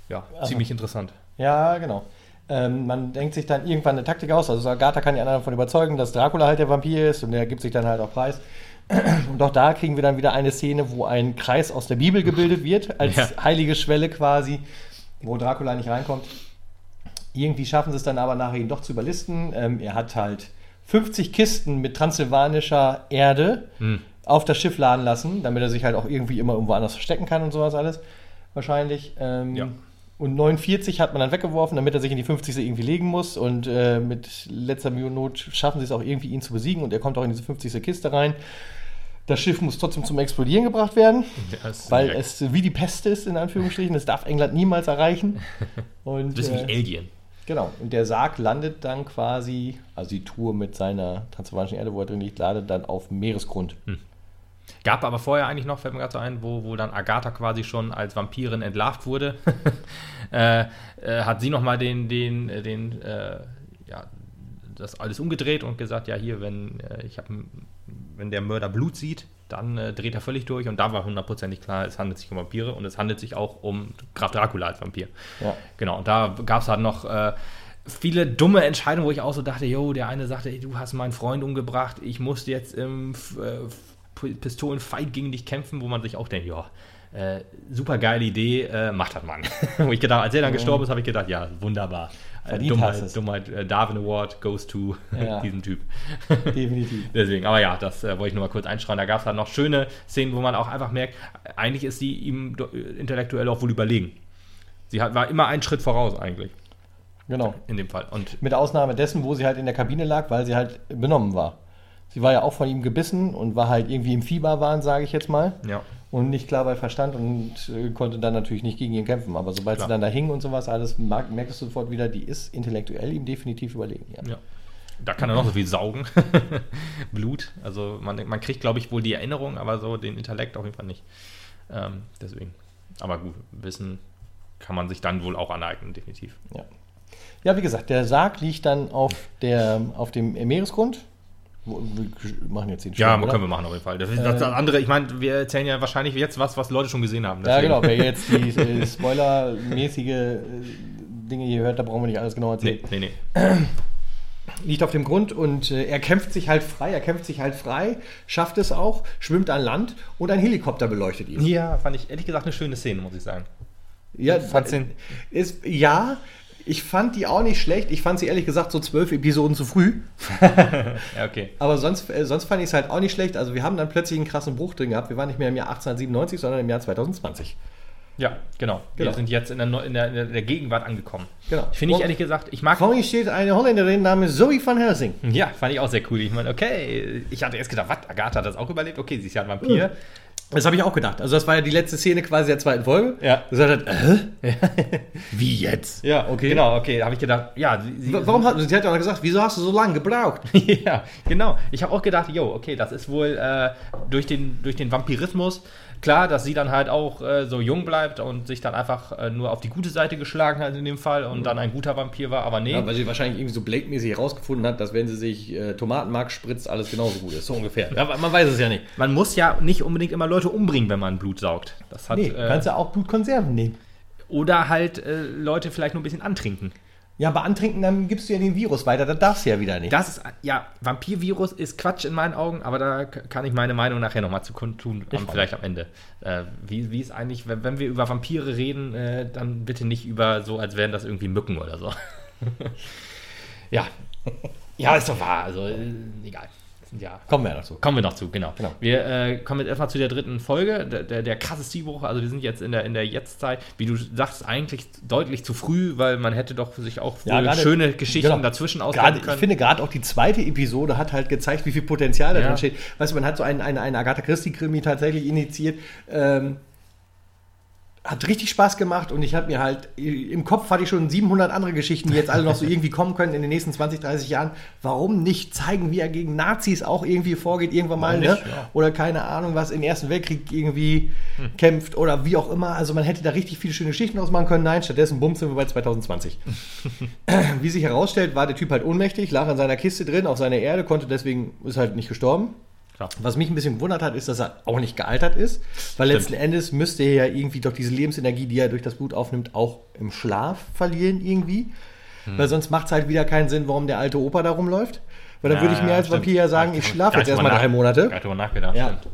Speaker 2: ja,
Speaker 1: Also-
Speaker 2: ziemlich interessant.
Speaker 1: Ja, genau. Ähm, man denkt sich dann irgendwann eine Taktik aus. Also Agatha kann die anderen davon überzeugen, dass Dracula halt der Vampir ist und der gibt sich dann halt auch preis. [clears throat] Und auch da kriegen wir dann wieder eine Szene, wo ein Kreis aus der Bibel gebildet wird, als
Speaker 2: Ja.
Speaker 1: heilige Schwelle quasi, wo Dracula nicht reinkommt. Irgendwie schaffen sie es dann aber nachher ihn doch zu überlisten. Ähm, er hat halt 50 Kisten mit transsilvanischer Erde
Speaker 2: Hm.
Speaker 1: auf das Schiff laden lassen, damit er sich halt auch irgendwie immer irgendwo anders verstecken kann und sowas alles. Wahrscheinlich. Ähm,
Speaker 2: Ja.
Speaker 1: Und 49 hat man dann weggeworfen, damit er sich in die 50. irgendwie legen muss. Und äh, mit letzter Not schaffen sie es auch irgendwie, ihn zu besiegen. Und er kommt auch in diese 50. Kiste rein. Das Schiff muss trotzdem zum Explodieren gebracht werden,
Speaker 2: es
Speaker 1: weil
Speaker 2: direkt-
Speaker 1: es wie die Pest ist, in Anführungsstrichen. Das darf England niemals erreichen. [laughs] Und,
Speaker 2: das ist
Speaker 1: äh,
Speaker 2: wie Alien.
Speaker 1: Genau, und der Sarg landet dann quasi, also die Tour mit seiner transsilvanischen Erde, wo er drin liegt, landet dann auf Meeresgrund.
Speaker 2: Gab aber vorher eigentlich noch, fällt mir gerade so ein, wo, wo dann Agatha quasi schon als Vampirin entlarvt wurde. [laughs] äh, äh, hat sie nochmal den, den, äh, den, äh, ja, das alles umgedreht und gesagt, ja hier, wenn äh, ich hab, wenn der Mörder Blut sieht, dann äh, dreht er völlig durch und da war hundertprozentig klar, es handelt sich um Vampire und es handelt sich auch um Graf Dracula als Vampir.
Speaker 1: Ja.
Speaker 2: Genau, und da gab es halt noch viele dumme Entscheidungen, wo ich auch so dachte, jo, der eine sagte, ey, du hast meinen Freund umgebracht, ich musste jetzt im Äh, Pistolenfight gegen dich kämpfen, wo man sich auch denkt, ja, äh, super geile Idee, äh, macht das Mann. [laughs] wo ich gedacht, als er dann gestorben ist, habe ich gedacht, ja, wunderbar. Äh, Dummheit. Dummheit, äh, Darwin Award goes to [laughs]
Speaker 1: Ja.
Speaker 2: diesen Typ. [laughs]
Speaker 1: Definitiv.
Speaker 2: Deswegen, aber ja, das äh, wollte ich nur mal kurz einschreien. Da gab es dann noch schöne Szenen, wo man auch einfach merkt, eigentlich ist sie ihm do- intellektuell auch wohl überlegen. Sie hat, war immer einen Schritt voraus eigentlich,
Speaker 1: Genau.
Speaker 2: in dem Fall. Und
Speaker 1: Mit Ausnahme dessen, wo sie halt in der Kabine lag, weil sie halt benommen war. Sie war ja auch von ihm gebissen und war halt irgendwie im Fieberwahn, sage ich jetzt mal.
Speaker 2: ja,
Speaker 1: Und nicht klar bei Verstand und äh, konnte dann natürlich nicht gegen ihn kämpfen. Aber sobald
Speaker 2: Klar.
Speaker 1: sie dann da hing und sowas alles, mag, merkst du sofort wieder, die ist intellektuell ihm definitiv überlegen. Ja.
Speaker 2: ja. Da kann er noch so viel saugen. [laughs] Blut. Also man, man kriegt, glaube ich, wohl die Erinnerung, aber so den Intellekt auf jeden Fall nicht. Ähm, deswegen. Aber gut, Wissen kann man sich dann wohl auch aneignen, definitiv.
Speaker 1: Ja. ja, wie gesagt, der Sarg liegt dann auf, der, auf dem Meeresgrund. Wir machen jetzt den
Speaker 2: Ja,
Speaker 1: Schirm, oder?
Speaker 2: können wir machen auf jeden Fall. Das, das, das andere, ich meine, wir erzählen ja wahrscheinlich jetzt was, was Leute schon gesehen haben.
Speaker 1: Ja,
Speaker 2: deswegen-
Speaker 1: genau. Wer [laughs] jetzt die äh, spoilermäßige äh, Dinge hier hört, da brauchen wir nicht alles genau erzählen.
Speaker 2: Nee, nee, nee. [clears throat]
Speaker 1: liegt auf dem Grund und äh, er kämpft sich halt frei, er kämpft sich halt frei, schafft es auch, schwimmt an Land und ein Helikopter beleuchtet ihn.
Speaker 2: Ja, fand ich ehrlich gesagt eine schöne Szene, muss ich sagen.
Speaker 1: Ja,
Speaker 2: Fand's den-
Speaker 1: ist, ja, ich fand die auch nicht schlecht. Ich fand sie ehrlich gesagt so zwölf Episoden zu früh. [laughs]
Speaker 2: Ja, okay.
Speaker 1: Aber sonst, äh, sonst fand ich es halt auch nicht schlecht. Also wir haben dann plötzlich einen krassen Bruch drin gehabt. Wir waren nicht mehr im Jahr 1897, sondern im Jahr 2020.
Speaker 2: Ja, genau. Wir
Speaker 1: Genau.
Speaker 2: sind jetzt in der, in der, in der Gegenwart angekommen.
Speaker 1: Genau.
Speaker 2: Finde ich ehrlich gesagt, ich mag.
Speaker 1: Vor mir steht eine Holländerin namens Zoe van Helsing.
Speaker 2: Ja, fand ich auch sehr cool. Ich meine, okay, ich hatte erst gedacht, was, Agatha hat das auch überlebt? Okay, sie ist ja ein Vampir.
Speaker 1: Das habe ich auch gedacht. Also das war ja die letzte Szene quasi der zweiten Folge.
Speaker 2: Ja.
Speaker 1: Das hat, äh? Wie jetzt?
Speaker 2: Ja, okay. Genau, okay, habe ich gedacht, ja, sie,
Speaker 1: Warum hat, sie hat ja auch gesagt, wieso hast du so lange gebraucht? [laughs]
Speaker 2: ja, genau. Ich habe auch gedacht, jo, okay, das ist wohl äh, durch, den, durch den Vampirismus Klar, dass sie dann halt auch äh, so jung bleibt und sich dann einfach äh, nur auf die gute Seite geschlagen hat in dem Fall und dann ein guter Vampir war, aber nee.
Speaker 1: Ja, weil sie wahrscheinlich irgendwie so Blake-mäßig herausgefunden hat, dass wenn sie sich äh, Tomatenmark spritzt, alles genauso gut ist. So ungefähr. [laughs] Ja, man weiß es ja nicht.
Speaker 2: Man muss ja nicht unbedingt immer Leute umbringen, wenn man Blut saugt. Das hat,
Speaker 1: Nee, du
Speaker 2: äh,
Speaker 1: kannst ja auch Blutkonserven nehmen.
Speaker 2: oder halt äh, Leute vielleicht nur ein bisschen antrinken.
Speaker 1: Ja, aber antrinken, dann gibst du ja den Virus weiter. Das darfst du ja wieder nicht.
Speaker 2: Das ist, ja, Vampirvirus ist Quatsch in meinen Augen, aber da kann ich meine Meinung nachher nochmal zu kundtun, am,
Speaker 1: auch.
Speaker 2: vielleicht am Ende. Äh, wie, wie ist eigentlich, wenn, wenn wir über Vampire reden, äh, dann bitte nicht über so, als wären das irgendwie Mücken oder so. [laughs] ja. Ja, ist doch wahr, also äh, egal. Ja
Speaker 1: Kommen wir ja dazu.
Speaker 2: Kommen wir noch zu, genau.
Speaker 1: Genau.
Speaker 2: Wir äh, kommen jetzt erstmal zu der dritten Folge, der, der, der krasse Stilbruch. Also wir sind jetzt in der, in der Jetztzeit, wie du sagst, eigentlich deutlich zu früh, weil man hätte doch sich auch
Speaker 1: Ja,
Speaker 2: wohl
Speaker 1: gerade-
Speaker 2: schöne Geschichten
Speaker 1: genau.
Speaker 2: dazwischen ausdenken können.
Speaker 1: ich finde gerade auch die zweite Episode hat halt gezeigt, wie viel Potenzial da
Speaker 2: Ja.
Speaker 1: drin steht. Weißt du, man hat so einen, einen, einen Agatha Christie-Krimi tatsächlich initiiert. Ähm, hat richtig Spaß gemacht und ich habe mir halt, im Kopf hatte ich schon 700 andere Geschichten, die jetzt alle noch so irgendwie kommen können in den nächsten 20, 30 Jahren. Warum nicht zeigen, wie er gegen Nazis auch irgendwie vorgeht, irgendwann mal, ne?
Speaker 2: nicht, ja.
Speaker 1: Oder keine Ahnung, was im Ersten Weltkrieg irgendwie kämpft oder wie auch immer. Also man hätte da richtig viele schöne Geschichten ausmachen können. Nein, stattdessen bumm sind wir bei 2020. Wie sich herausstellt, war der Typ halt ohnmächtig, lag in seiner Kiste drin, auf seiner Erde, konnte deswegen, ist halt nicht gestorben.
Speaker 2: Klar.
Speaker 1: Was mich ein bisschen gewundert hat, ist, dass er auch nicht gealtert ist, weil
Speaker 2: Stimmt.
Speaker 1: letzten Endes müsste er ja irgendwie doch diese Lebensenergie, die er durch das Blut aufnimmt, auch im Schlaf verlieren irgendwie.
Speaker 2: Hm.
Speaker 1: Weil sonst macht es halt wieder keinen Sinn, warum der alte Opa da rumläuft. Weil dann
Speaker 2: Ja,
Speaker 1: würde ich mir als. Vampir ja sagen, ich schlafe jetzt erstmal drei Monate.
Speaker 2: Gar nicht drüber nachgedacht,
Speaker 1: Ja.
Speaker 2: stimmt.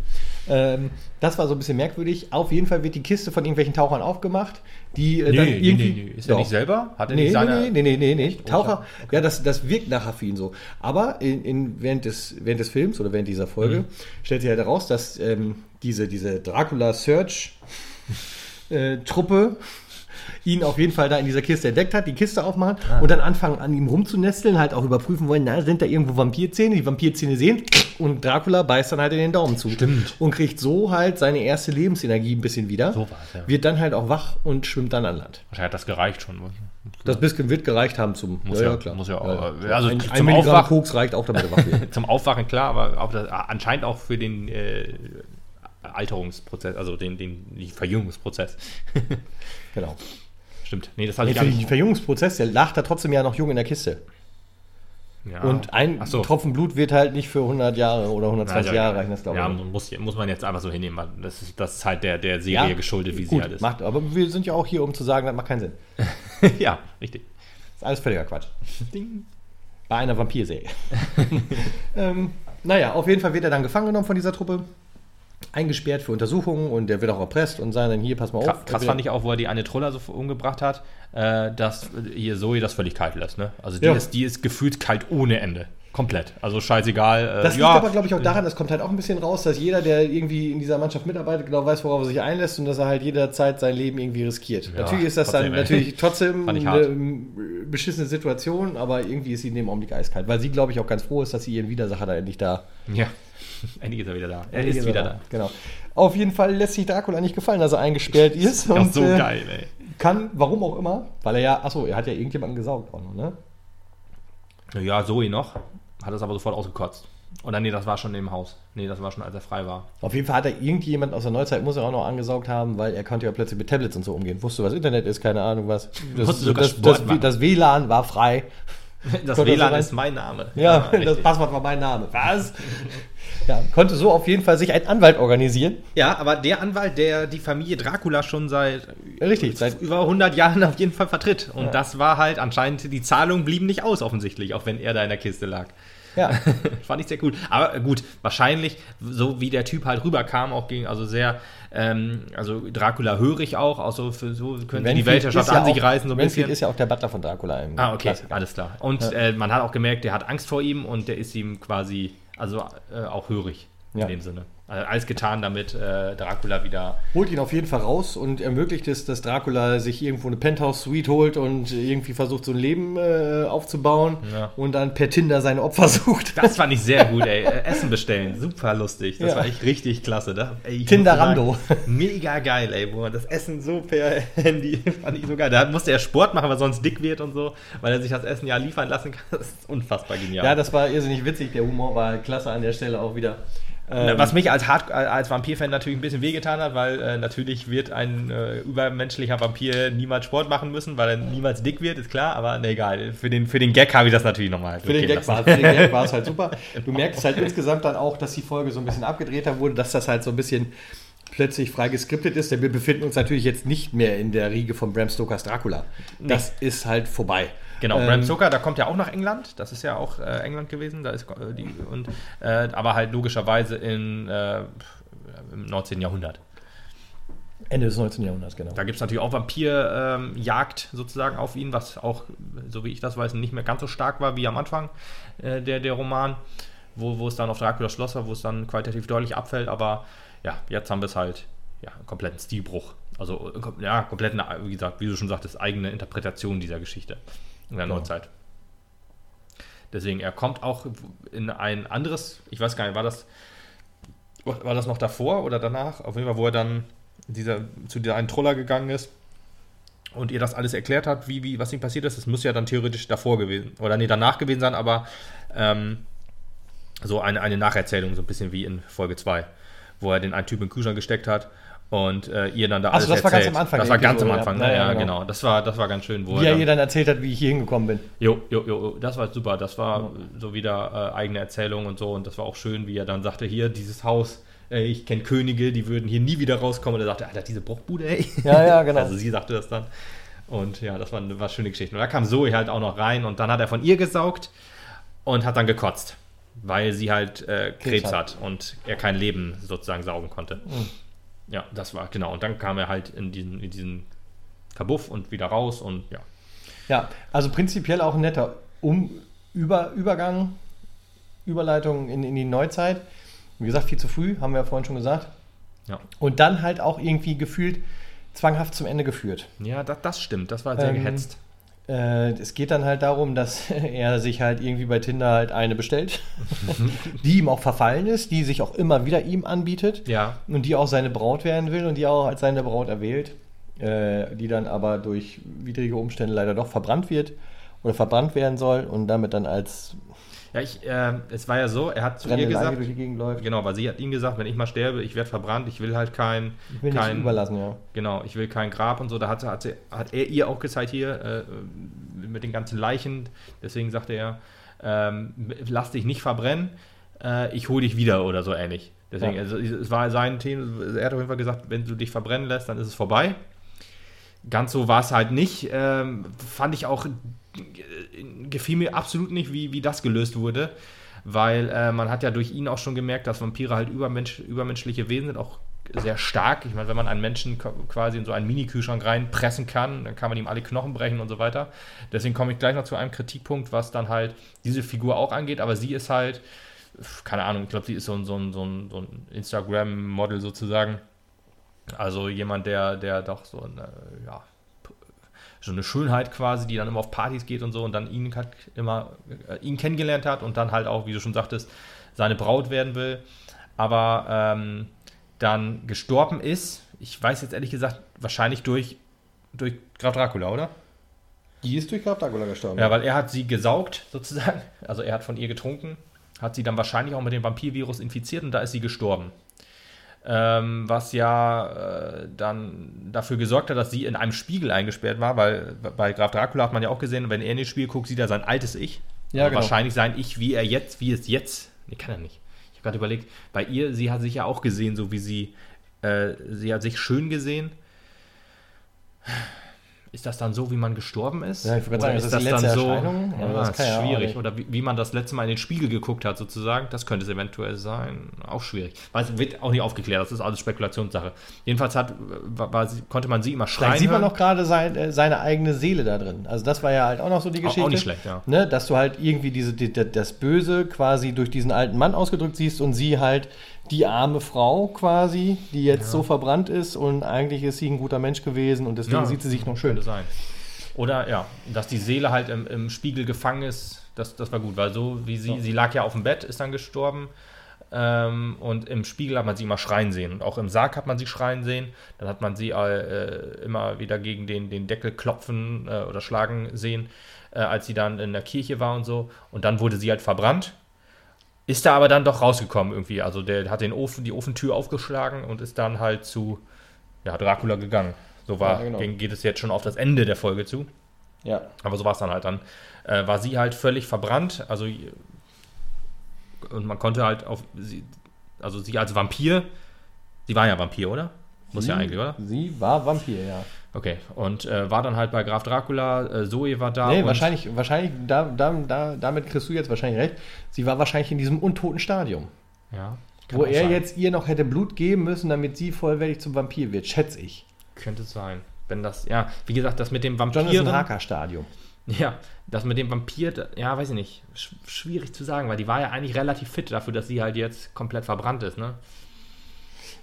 Speaker 1: Ähm, das war so ein bisschen merkwürdig. Auf jeden Fall wird die Kiste von irgendwelchen Tauchern aufgemacht, die äh,
Speaker 2: Nee,
Speaker 1: dann irgendwie.
Speaker 2: nee, nee. Ist er
Speaker 1: Doch.
Speaker 2: nicht selber? Hat er
Speaker 1: Nee,
Speaker 2: nicht seine...
Speaker 1: nee, nee, nee, nee, nee. Taucher, ja, das, das wirkt nachher für ihn so. Aber in, in, während, des, während des Films oder während dieser Folge
Speaker 2: Mhm.
Speaker 1: stellt sich halt heraus, dass ähm, diese, diese Dracula Search äh, Truppe ihn auf jeden Fall da in dieser Kiste entdeckt hat, die Kiste aufmachen
Speaker 2: Ah.
Speaker 1: und dann anfangen an ihm rumzunesteln, halt auch überprüfen wollen, na, sind da irgendwo Vampirzähne, die Vampirzähne sehen und Dracula beißt dann halt in den Daumen zu.
Speaker 2: Stimmt.
Speaker 1: Und kriegt so halt seine erste Lebensenergie ein bisschen wieder.
Speaker 2: So war's, ja.
Speaker 1: Wird dann halt auch wach und schwimmt dann an Land.
Speaker 2: Wahrscheinlich hat das gereicht schon.
Speaker 1: Das bisschen wird gereicht haben zum.
Speaker 2: Muss ja- muss ja auch- also
Speaker 1: ein,
Speaker 2: zum
Speaker 1: ein Milligramm
Speaker 2: Aufwach-
Speaker 1: Koks reicht auch, damit er wach wird. [laughs]
Speaker 2: Zum Aufwachen klar, aber auch das, anscheinend auch für den äh, Alterungsprozess, also den, den nicht Verjüngungsprozess. [laughs]
Speaker 1: genau.
Speaker 2: Stimmt. Nee, das hatte
Speaker 1: Nee,
Speaker 2: ich gar nicht.
Speaker 1: Verjüngungsprozess, der lag da trotzdem ja noch jung in der Kiste.
Speaker 2: Ja.
Speaker 1: Und ein
Speaker 2: so.
Speaker 1: Tropfen Blut wird halt nicht für 100 Jahre oder 120
Speaker 2: Ja,
Speaker 1: Jahre reichen, das glaube ich.
Speaker 2: Ja, muss, muss man jetzt einfach so hinnehmen. weil Das ist, das ist halt der, der Serie geschuldet, wie sie
Speaker 1: gut,
Speaker 2: halt ist.
Speaker 1: Macht, aber wir sind ja auch hier, um zu sagen, das macht keinen Sinn. [laughs]
Speaker 2: ja, richtig.
Speaker 1: Das ist alles völliger Quatsch. Bei einer Vampirserie. [laughs] ähm, naja, auf jeden Fall wird er dann gefangen genommen von dieser Truppe, eingesperrt für Untersuchungen und der wird auch erpresst und sagen dann hier, pass mal auf.
Speaker 2: krass fand ich auch, wo er die eine Troller so umgebracht hat, äh, dass hier Zoe das völlig kalt lässt. Ne? Also die,
Speaker 1: Ja.
Speaker 2: ist, die ist gefühlt kalt ohne Ende. Komplett. Also scheißegal. Äh,
Speaker 1: Das liegt
Speaker 2: ja,
Speaker 1: aber, glaube ich, auch daran, das kommt halt auch ein bisschen raus, dass jeder, der irgendwie in dieser Mannschaft mitarbeitet, genau weiß, worauf er sich einlässt und dass er halt jederzeit sein Leben irgendwie riskiert.
Speaker 2: Ja,
Speaker 1: natürlich ist das dann
Speaker 2: trotzdem, ey.
Speaker 1: natürlich trotzdem eine beschissene Situation, aber irgendwie ist sie in dem Augenblick eiskalt, weil sie, glaube ich, auch ganz froh ist, dass sie ihren Widersacher da endlich da
Speaker 2: ja. [laughs] Endlich ist er wieder da. Er ist wieder da.
Speaker 1: Genau. Auf jeden Fall lässt sich Dracula nicht gefallen, dass er eingesperrt [laughs] ist.
Speaker 2: Ja,
Speaker 1: und,
Speaker 2: so
Speaker 1: äh,
Speaker 2: geil, ey.
Speaker 1: Kann, warum auch immer, weil er ja, achso, er hat ja irgendjemanden gesaugt auch noch, ne?
Speaker 2: Ja, Zoe noch. Hat es aber sofort ausgekotzt. Oder nee, das war schon im Haus. Nee, das war schon, als er frei war.
Speaker 1: Auf jeden Fall hat er irgendjemand aus der Neuzeit, muss er auch noch angesaugt haben, weil er konnte ja plötzlich mit Tablets und so umgehen. Wusste, was Internet ist, keine Ahnung was. Das, das, das, das WLAN war frei. [laughs]
Speaker 2: Das
Speaker 1: Konnte
Speaker 2: WLAN ist mein Name.
Speaker 1: Ja, das
Speaker 2: richtig.
Speaker 1: Passwort war mein Name. Was? Ja, konnte so auf jeden Fall sich einen Anwalt organisieren.
Speaker 2: ja, aber der Anwalt, der die Familie Dracula schon seit
Speaker 1: Richtig, seit
Speaker 2: über 100 Jahren auf jeden Fall vertritt. Und
Speaker 1: Ja.
Speaker 2: das war halt anscheinend, die Zahlungen blieben nicht aus offensichtlich, auch wenn er da in der Kiste lag.
Speaker 1: ja, [laughs]
Speaker 2: Fand ich sehr cool. Aber äh, gut, wahrscheinlich, so wie der Typ halt rüberkam, auch gegen, also sehr, ähm, also Dracula hörig auch, also für so könnte die Weltherrschaft
Speaker 1: ja
Speaker 2: an sich
Speaker 1: auch-
Speaker 2: reißen, so ein
Speaker 1: Renfield
Speaker 2: bisschen.
Speaker 1: ist ja auch der Butler von Dracula
Speaker 2: Ah, okay,
Speaker 1: Klassiker.
Speaker 2: alles klar. Und
Speaker 1: Ja.
Speaker 2: äh, man hat auch gemerkt, der hat Angst vor ihm und der ist ihm quasi, also äh, auch hörig
Speaker 1: Ja.
Speaker 2: in dem Sinne. Also alles getan, damit äh, Dracula wieder.
Speaker 1: Holt ihn auf jeden Fall raus und ermöglicht es, dass Dracula sich irgendwo eine Penthouse-Suite holt und irgendwie versucht, so ein Leben äh, aufzubauen
Speaker 2: Ja.
Speaker 1: und dann per Tinder seine Opfer [laughs] sucht.
Speaker 2: Das fand ich sehr gut, ey. Äh, Essen bestellen, super lustig. Das
Speaker 1: Ja.
Speaker 2: war echt richtig klasse. Da, ey,
Speaker 1: Tinderando.
Speaker 2: sagen, Mega geil, ey. Wo man das Essen so per [laughs] Handy fand ich so geil. Da musste er Sport machen, weil er sonst dick wird und so, weil er sich das Essen ja liefern lassen kann. [laughs] Das ist unfassbar genial.
Speaker 1: Ja, das war irrsinnig witzig. Der Humor war klasse an der Stelle auch wieder.
Speaker 2: Ähm, Was mich als, Hard als Vampir-Fan natürlich ein bisschen wehgetan hat, weil äh, natürlich wird ein äh, übermenschlicher Vampir niemals Sport machen müssen, weil er niemals dick wird, ist klar, aber ne, egal. Für den, für den Gag habe ich das natürlich nochmal.
Speaker 1: Für, den Gag war, für den Gag war es halt [laughs] super. Du merkst halt insgesamt dann auch, dass die Folge so ein bisschen abgedrehter wurde, dass das halt so ein bisschen plötzlich frei geskriptet ist, denn wir befinden uns natürlich jetzt nicht mehr in der Riege von Bram Stokers Dracula. Das nee. ist halt vorbei.
Speaker 2: Genau, ähm, Bram Stoker, da kommt ja auch nach England. Das ist ja auch äh, England gewesen. Da ist äh, die, und, äh, aber halt logischerweise in, äh, im 19. Jahrhundert.
Speaker 1: Ende des 19. Jahrhunderts, genau.
Speaker 2: Da gibt es natürlich auch Vampirjagd ähm, sozusagen auf ihn, was auch, so wie ich das weiß, nicht mehr ganz so stark war wie am Anfang äh, der, der Roman, wo, wo es dann auf Dracula Schloss war, wo es dann qualitativ deutlich abfällt. Aber ja, jetzt haben wir es halt, ja, einen kompletten Stilbruch. Also, ja, komplett, wie gesagt, wie du schon sagtest, eigene Interpretation dieser Geschichte in der genau. Neuzeit. Deswegen, er kommt auch in ein anderes, ich weiß gar nicht, war das, war das noch davor oder danach? Auf jeden Fall, wo er dann dieser, zu dieser einen Troller gegangen ist und ihr das alles erklärt hat, wie, wie, was ihm passiert ist. Das muss ja dann theoretisch davor gewesen, oder nee, danach gewesen sein, aber ähm, so eine, eine Nacherzählung, so ein bisschen wie in Folge 2, wo er den einen Typ in den Kühlschrank gesteckt hat und äh, ihr dann da
Speaker 1: Achso, alles das erzählt. war ganz am Anfang.
Speaker 2: Das war ganz am Anfang, ja, ne? ja, genau. Das war, das war ganz schön.
Speaker 1: Wo wie er ihr dann erzählt hat, wie ich hier hingekommen bin.
Speaker 2: Jo, jo, jo, das war super. Das war ja. so wieder äh, eigene Erzählung und so. Und das war auch schön, wie er dann sagte, hier, dieses Haus, äh, ich kenne Könige, die würden hier nie wieder rauskommen. Und er sagte, Alter, diese Bruchbude, ey.
Speaker 1: Ja, ja, [laughs] genau.
Speaker 2: also sie sagte das dann. Und ja, das war eine, war eine schöne Geschichte. Und da kam Zoe halt auch noch rein und dann hat er von ihr gesaugt und hat dann gekotzt. Weil sie halt äh, Krebs, Krebs hat. hat und er kein Leben sozusagen saugen konnte. Mhm. Ja, das war, genau. Und dann kam er halt in diesen, in diesen Kabuff und wieder raus und ja.
Speaker 1: Ja, also prinzipiell auch ein netter um Über Übergang, Überleitung in, in die Neuzeit. Wie gesagt, viel zu früh, haben wir ja vorhin schon gesagt. Ja. Und dann halt auch irgendwie gefühlt zwanghaft zum Ende geführt.
Speaker 2: Ja, das, das stimmt. Das war sehr ähm, gehetzt.
Speaker 1: Äh, es geht dann halt darum, dass [laughs] er sich halt irgendwie bei Tinder halt eine bestellt, [laughs] die ihm auch verfallen ist, die sich auch immer wieder ihm anbietet
Speaker 2: ja.
Speaker 1: und die auch seine Braut werden will und die auch als seine Braut erwählt, äh, die dann aber durch widrige Umstände leider doch verbrannt wird oder verbrannt werden soll und damit dann als
Speaker 2: ja, ich, äh, es war ja so, er hat zu ihr gesagt, genau, weil sie hat ihm gesagt, wenn ich mal sterbe, ich werde verbrannt, ich will halt kein,
Speaker 1: ich will
Speaker 2: kein
Speaker 1: überlassen, ja.
Speaker 2: Genau, ich will kein Grab und so. Da hat, hat, sie, hat er ihr auch gezeigt hier äh, mit den ganzen Leichen. Deswegen sagte er, ähm, lass dich nicht verbrennen, äh, ich hole dich wieder oder so ähnlich. Deswegen, ja. also, es war sein Thema. Er hat auf jeden Fall gesagt, wenn du dich verbrennen lässt, dann ist es vorbei. Ganz so war es halt nicht. Ähm, fand ich auch gefiel mir absolut nicht, wie, wie das gelöst wurde, weil äh, man hat ja durch ihn auch schon gemerkt, dass Vampire halt übermensch, übermenschliche Wesen sind, auch sehr stark. Ich meine, wenn man einen Menschen quasi in so einen Mini-Kühlschrank reinpressen kann, dann kann man ihm alle Knochen brechen und so weiter. Deswegen komme ich gleich noch zu einem Kritikpunkt, was dann halt diese Figur auch angeht, aber sie ist halt, keine Ahnung, ich glaube, sie ist so ein, so ein, so ein, so ein Instagram-Model sozusagen. Also jemand, der, der doch so eine, ja, so eine Schönheit quasi, die dann immer auf Partys geht und so und dann ihn halt immer äh, ihn kennengelernt hat und dann halt auch, wie du schon sagtest, seine Braut werden will, aber ähm, dann gestorben ist. Ich weiß jetzt ehrlich gesagt, wahrscheinlich durch, durch Graf Dracula, oder?
Speaker 1: Die ist durch Graf Dracula gestorben.
Speaker 2: Ja, weil er hat sie gesaugt, sozusagen. Also er hat von ihr getrunken, hat sie dann wahrscheinlich auch mit dem Vampirvirus infiziert und da ist sie gestorben ähm, was ja äh, dann dafür gesorgt hat, dass sie in einem Spiegel eingesperrt war, weil bei Graf Dracula hat man ja auch gesehen, wenn er in den Spiegel guckt, sieht er sein altes Ich. Ja, also genau. Wahrscheinlich sein Ich, wie er jetzt, wie es jetzt. Nee, kann er nicht. Ich habe gerade überlegt, bei ihr, sie hat sich ja auch gesehen, so wie sie, äh, sie hat sich schön gesehen ist das dann so, wie man gestorben ist?
Speaker 1: Ja, ich würde sagen, ist das, das die letzte dann so,
Speaker 2: Erscheinung? Ja, das, das ist schwierig. Oder wie, wie, man das letzte Mal in den Spiegel geguckt hat, sozusagen. Das könnte es eventuell sein. Auch schwierig. Weil es wird auch nicht aufgeklärt. Das ist alles Spekulationssache. Jedenfalls hat, war, war, konnte man sie immer schreien. Vielleicht
Speaker 1: sieht man auch gerade sein, äh, seine eigene Seele da drin. Also das war ja halt auch noch so die Geschichte. Auch, auch
Speaker 2: nicht schlecht, ja.
Speaker 1: Ne? Dass du halt irgendwie diese, die, das Böse quasi durch diesen alten Mann ausgedrückt siehst und sie halt die arme Frau quasi, die jetzt ja. so verbrannt ist und eigentlich ist sie ein guter Mensch gewesen und deswegen ja, sieht sie sich noch schön.
Speaker 2: Sein. Oder ja, dass die Seele halt im, im Spiegel gefangen ist, das, das war gut, weil so wie sie, so. sie lag ja auf dem Bett, ist dann gestorben. Ähm, und im Spiegel hat man sie immer schreien sehen. Und auch im Sarg hat man sie schreien sehen. Dann hat man sie äh, immer wieder gegen den, den Deckel klopfen äh, oder schlagen sehen, äh, als sie dann in der Kirche war und so. Und dann wurde sie halt verbrannt. Ist da aber dann doch rausgekommen irgendwie. Also der hat den Ofen, die Ofentür aufgeschlagen und ist dann halt zu ja, Dracula gegangen. So war,
Speaker 1: Ja, genau.
Speaker 2: geht es jetzt schon auf das Ende der Folge zu.
Speaker 1: Ja.
Speaker 2: Aber so war es dann halt. Dann äh, war sie halt völlig verbrannt. Also und man konnte halt auf sie, also sie als Vampir, sie war ja Vampir, oder? Muss ja
Speaker 1: Sie-
Speaker 2: eigentlich, oder?
Speaker 1: Sie war Vampir, ja.
Speaker 2: Okay. Und äh, war dann halt bei Graf Dracula, äh, Zoe war da.
Speaker 1: nee, wahrscheinlich, wahrscheinlich da, da, da, damit kriegst du jetzt wahrscheinlich recht. Sie war wahrscheinlich in diesem untoten Stadium,
Speaker 2: Ja.
Speaker 1: wo er
Speaker 2: sein.
Speaker 1: jetzt ihr noch hätte Blut geben müssen, damit sie vollwertig zum Vampir wird, schätze ich.
Speaker 2: Könnte sein. Wenn das, ja, wie gesagt, das mit dem
Speaker 1: Jonathan
Speaker 2: Vampiren.
Speaker 1: Harker Stadium.
Speaker 2: Ja, das mit dem Vampir, ja, weiß ich nicht. Sch schwierig zu sagen, weil die war ja eigentlich relativ fit dafür, dass sie halt jetzt komplett verbrannt ist, ne?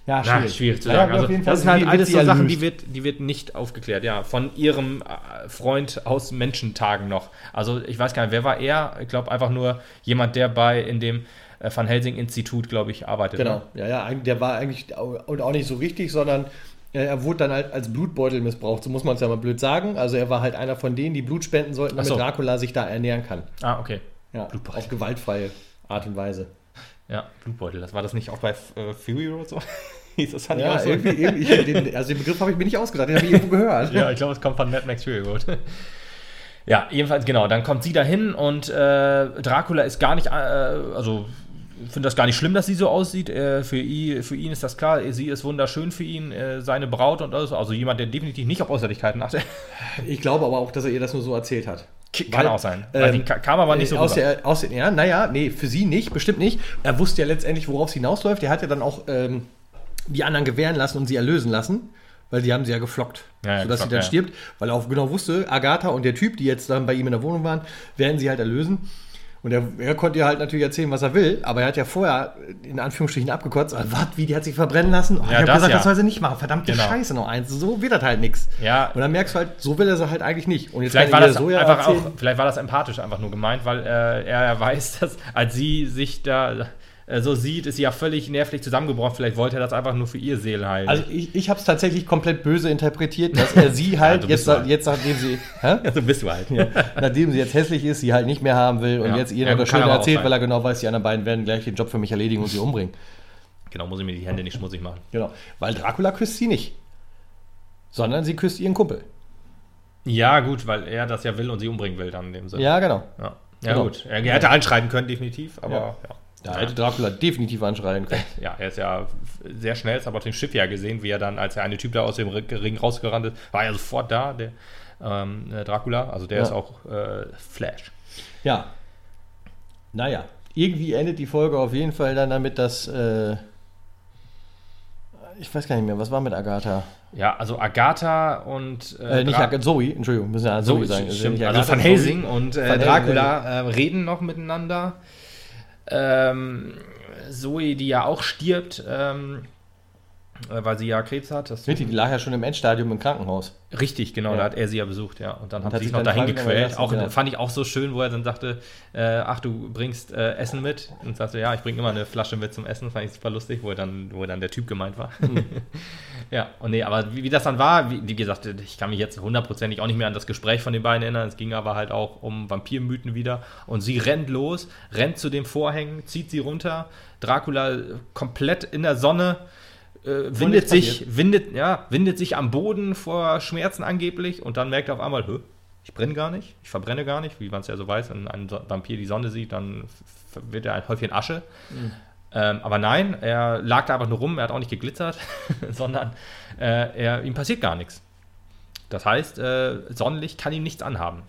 Speaker 1: Ja,
Speaker 2: Ja, schwierig zu sagen. Also, das sind halt alles so Sachen,
Speaker 1: erlöst.
Speaker 2: die wird, die wird nicht aufgeklärt, ja. Von ihrem äh, Freund aus Menschentagen noch. Also, ich weiß gar nicht, wer war er? Ich glaube einfach nur jemand, der bei in dem äh, Van Helsing-Institut, glaube ich, arbeitet.
Speaker 1: Genau,
Speaker 2: Ne?
Speaker 1: ja, ja, der war eigentlich und auch nicht so richtig, sondern äh, er wurde dann halt als Blutbeutel missbraucht, so muss man es ja mal blöd sagen. Also er war halt einer von denen, die Blut spenden sollten, damit
Speaker 2: so.
Speaker 1: Dracula sich da ernähren kann.
Speaker 2: Ah, okay.
Speaker 1: Ja,
Speaker 2: Blutbeutel.
Speaker 1: auf gewaltfreie Art und Weise.
Speaker 2: Ja, Blutbeutel. Das war das nicht auch bei äh, Fury oder so? [laughs] Hieß das dann
Speaker 1: Ja,
Speaker 2: auch so?
Speaker 1: irgendwie, irgendwie den, also den Begriff habe ich mir nicht ausgedacht, den habe ich irgendwo gehört. [laughs]
Speaker 2: Ja, ich glaube, es kommt von Mad Max Fury Road. [laughs] Ja, jedenfalls, genau. Dann kommt sie dahin und äh, Dracula ist gar nicht, äh, also finde das gar nicht schlimm, dass sie so aussieht. Äh, für, ihn, für ihn ist das klar, sie ist wunderschön für ihn, äh, seine Braut und alles. Also jemand, der definitiv nicht auf Äußerlichkeiten achtet.
Speaker 1: Ich glaube aber auch, dass er ihr das nur so erzählt hat.
Speaker 2: Kann
Speaker 1: Weil,
Speaker 2: auch sein. Weil
Speaker 1: ähm,
Speaker 2: kam aber nicht so
Speaker 1: aus
Speaker 2: rüber.
Speaker 1: der, aus der, Ja, naja, nee, für sie nicht, bestimmt nicht. Er wusste ja letztendlich, worauf es hinausläuft. Er hat ja dann auch ähm, die anderen gewähren lassen und sie erlösen lassen. Weil die haben sie ja geflockt,
Speaker 2: Ja, ja,
Speaker 1: sodass sie dann
Speaker 2: ja.
Speaker 1: stirbt. Weil er auch genau wusste, Agatha und der Typ, die jetzt dann bei ihm in der Wohnung waren, werden sie halt erlösen. Und er, er konnte ihr halt natürlich erzählen, was er will, aber er hat ja vorher in Anführungsstrichen abgekotzt. Also, was, wie, die hat sich verbrennen lassen? Oh,
Speaker 2: Ja,
Speaker 1: ich habe gesagt,
Speaker 2: ja.
Speaker 1: das soll sie nicht machen. Verdammte
Speaker 2: Genau.
Speaker 1: Scheiße noch eins. So wird das halt nichts.
Speaker 2: Ja.
Speaker 1: Und dann merkst du halt, so will er sie halt eigentlich nicht. Und jetzt
Speaker 2: Vielleicht
Speaker 1: kann
Speaker 2: war,
Speaker 1: er
Speaker 2: das
Speaker 1: so ja
Speaker 2: einfach
Speaker 1: erzählen-
Speaker 2: auch, vielleicht war das empathisch einfach nur gemeint, weil äh, er weiß, dass als sie sich da so sieht, ist sie ja völlig nervlich zusammengebrochen. Vielleicht wollte er das einfach nur für ihr Seelenheil.
Speaker 1: Also ich, ich habe es tatsächlich komplett böse interpretiert, dass [laughs] er sie halt
Speaker 2: du
Speaker 1: jetzt,
Speaker 2: bist so.
Speaker 1: jetzt nachdem sie, hä?
Speaker 2: ja, so bist du halt.
Speaker 1: nachdem sie jetzt hässlich ist, sie halt nicht mehr haben will und
Speaker 2: Ja.
Speaker 1: jetzt ihr
Speaker 2: Ja,
Speaker 1: noch das Schöne erzählt, weil er genau weiß, die anderen beiden werden gleich den Job für mich erledigen und sie umbringen.
Speaker 2: Genau, muss ich mir die Hände nicht schmutzig machen.
Speaker 1: Genau. Weil Dracula küsst sie nicht. Sondern sie küsst ihren Kumpel.
Speaker 2: Ja, gut, weil er das ja will und sie umbringen will dann in dem Sinne.
Speaker 1: Ja, genau.
Speaker 2: ja. Ja,
Speaker 1: Genau.
Speaker 2: gut. Er, er hätte anschreiben können, definitiv, aber
Speaker 1: Ja.
Speaker 2: Ja.
Speaker 1: Da hätte Dracula definitiv anschreien können.
Speaker 2: Ja, er ist ja sehr schnell, haben wir auf dem Schiff ja gesehen, wie er dann, als der eine Typ da aus dem Ring rausgerannt ist, war er sofort da, der ähm, äh, Dracula. Also der
Speaker 1: Ja.
Speaker 2: ist auch äh, Flash.
Speaker 1: Ja. Naja. Irgendwie endet die Folge auf jeden Fall dann damit, dass. Äh, ich weiß gar nicht mehr, was war mit Agatha?
Speaker 2: Ja, also Agatha und
Speaker 1: Äh, nicht
Speaker 2: Dra-
Speaker 1: Agatha, Zoe, Entschuldigung, müssen ja
Speaker 2: so
Speaker 1: Zoe sagen.
Speaker 2: ist
Speaker 1: Ist ja
Speaker 2: stimmt.
Speaker 1: nicht
Speaker 2: Also
Speaker 1: Agatha,
Speaker 2: Van
Speaker 1: Zoe.
Speaker 2: Helsing und äh,
Speaker 1: Van
Speaker 2: Dracula äh, reden noch miteinander. Ähm, Zoe, die ja auch stirbt, ähm, äh, weil sie ja Krebs hat. Das
Speaker 1: Richtig, die lag ja schon im Endstadium im Krankenhaus.
Speaker 2: Richtig, genau,
Speaker 1: Ja.
Speaker 2: da hat er sie ja besucht, ja. Und dann
Speaker 1: Und
Speaker 2: hat
Speaker 1: hat
Speaker 2: sie sich noch dahin gequält. Auch
Speaker 1: genau.
Speaker 2: fand ich auch so schön, wo er dann sagte, äh, ach, du bringst äh, Essen mit. Und sagte, ja, ich bringe immer eine Flasche mit zum Essen. Fand ich super lustig, wo dann, wo dann der Typ gemeint war.
Speaker 1: Mhm. [laughs]
Speaker 2: ja, und nee, aber wie, wie das dann war, wie, wie gesagt, ich kann mich jetzt hundertprozentig auch nicht mehr an das Gespräch von den beiden erinnern. Es ging aber halt auch um Vampirmythen wieder. Und sie rennt los, rennt zu den Vorhängen, zieht sie runter. Dracula komplett in der Sonne äh, windet sich, windet, ja, windet sich am Boden vor Schmerzen angeblich und dann merkt er auf einmal, Hö, ich brenne gar nicht, ich verbrenne gar nicht, wie man es ja so weiß, wenn ein Vampir die Sonne sieht, dann wird er ein Häufchen Asche. Ähm, aber nein, er lag da einfach nur rum, er hat auch nicht geglitzert, [laughs] sondern äh, er, ihm passiert gar nichts. Das heißt, äh, Sonnenlicht kann ihm nichts anhaben.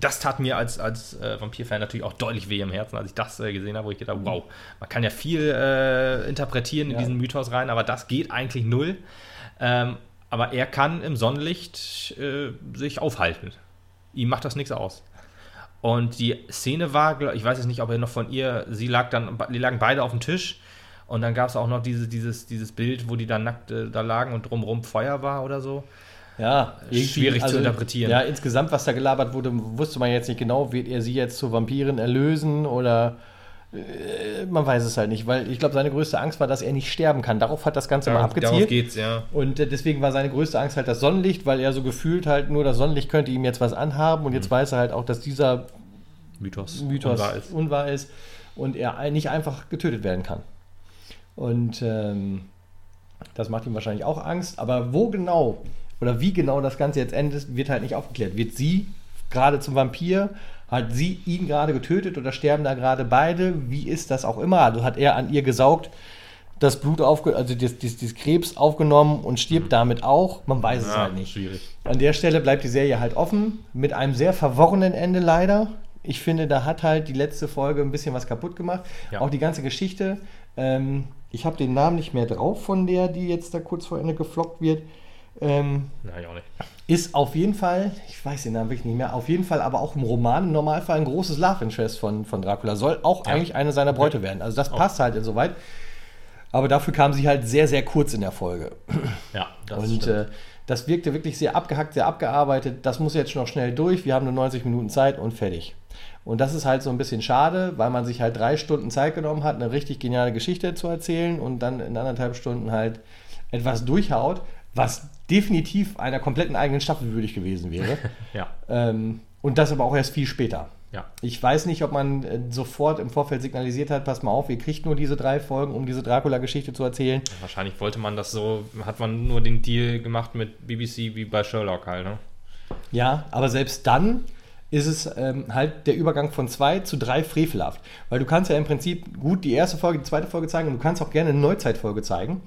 Speaker 2: Das tat mir als, als äh, Vampir-Fan natürlich auch deutlich weh im Herzen, als ich das äh, gesehen habe, wo ich gedacht habe, wow, man kann ja viel äh, interpretieren in
Speaker 1: Ja.
Speaker 2: diesen Mythos rein, aber das geht eigentlich null. Ähm, aber er kann im Sonnenlicht äh, sich aufhalten. Ihm macht das nichts aus. Und die Szene war, ich weiß jetzt nicht, ob er noch von ihr, sie lag dann, die lagen beide auf dem Tisch und dann gab es auch noch diese, dieses, dieses Bild, wo die dann nackt äh, da lagen und drumherum Feuer war oder so.
Speaker 1: Ja, also,
Speaker 2: Schwierig zu interpretieren.
Speaker 1: Ja, insgesamt, was da gelabert wurde, wusste man jetzt nicht genau, wird er sie jetzt zur Vampirin erlösen oder äh, man weiß es halt nicht, weil ich glaube, seine größte Angst war, dass er nicht sterben kann. Darauf hat das Ganze mal
Speaker 2: Darauf
Speaker 1: abgezielt.
Speaker 2: geht's, ja.
Speaker 1: Und äh, deswegen war seine größte Angst halt das Sonnenlicht, weil er so gefühlt halt nur das Sonnenlicht könnte ihm jetzt was anhaben und
Speaker 2: Mhm.
Speaker 1: jetzt weiß er halt auch, dass dieser
Speaker 2: Mythos,
Speaker 1: Mythos
Speaker 2: unwahr ist.
Speaker 1: unwahr ist und er nicht einfach getötet werden kann. Und ähm, das macht ihm wahrscheinlich auch Angst. Aber wo genau oder wie genau das Ganze jetzt endet, wird halt nicht aufgeklärt. Wird sie gerade zum Vampir? Hat sie ihn gerade getötet oder sterben da gerade beide? Wie ist das auch immer? Also hat er an ihr gesaugt, das Blut aufge also das, das, das Krebs aufgenommen und stirbt damit auch? Man weiß es halt nicht.
Speaker 2: Schwierig.
Speaker 1: An der Stelle bleibt die Serie halt offen, mit einem sehr verworrenen Ende leider. Ich finde, da hat halt die letzte Folge ein bisschen was kaputt gemacht.
Speaker 2: Ja.
Speaker 1: Auch die ganze Geschichte. Ähm, ich habe den Namen nicht mehr drauf von der, die jetzt da kurz vor Ende geflockt wird. Ähm,
Speaker 2: Nein, auch nicht.
Speaker 1: ist auf jeden Fall, ich weiß den Namen wirklich nicht mehr, auf jeden Fall aber auch im Roman im Normalfall ein großes Love Interest von, von Dracula. Soll auch
Speaker 2: Ja.
Speaker 1: eigentlich eine seiner Bräute werden. Also das passt halt insoweit. Aber dafür kam sie halt sehr, sehr kurz in der Folge.
Speaker 2: Ja, das
Speaker 1: Und
Speaker 2: stimmt.
Speaker 1: äh, das wirkte wirklich sehr abgehackt, sehr abgearbeitet. Das muss jetzt noch schnell durch. Wir haben nur 90 Minuten Zeit und fertig. Und das ist halt so ein bisschen schade, weil man sich halt drei Stunden Zeit genommen hat, eine richtig geniale Geschichte zu erzählen und dann in anderthalb Stunden halt etwas durchhaut, was definitiv einer kompletten eigenen Staffel würdig gewesen wäre. [laughs]
Speaker 2: ja,
Speaker 1: ähm, und das aber auch erst viel später.
Speaker 2: ja.
Speaker 1: Ich weiß nicht, ob man äh, sofort im Vorfeld signalisiert hat, pass mal auf, ihr kriegt nur diese drei Folgen, um diese Dracula-Geschichte zu erzählen.
Speaker 2: Wahrscheinlich wollte man das so, hat man nur den Deal gemacht mit BBC wie bei Sherlock halt, ne?
Speaker 1: Ja, aber selbst dann ist es ähm, halt der Übergang von zwei zu drei frevelhaft. Weil du kannst ja im Prinzip gut die erste Folge, die zweite Folge zeigen und du kannst auch gerne eine Neuzeitfolge zeigen.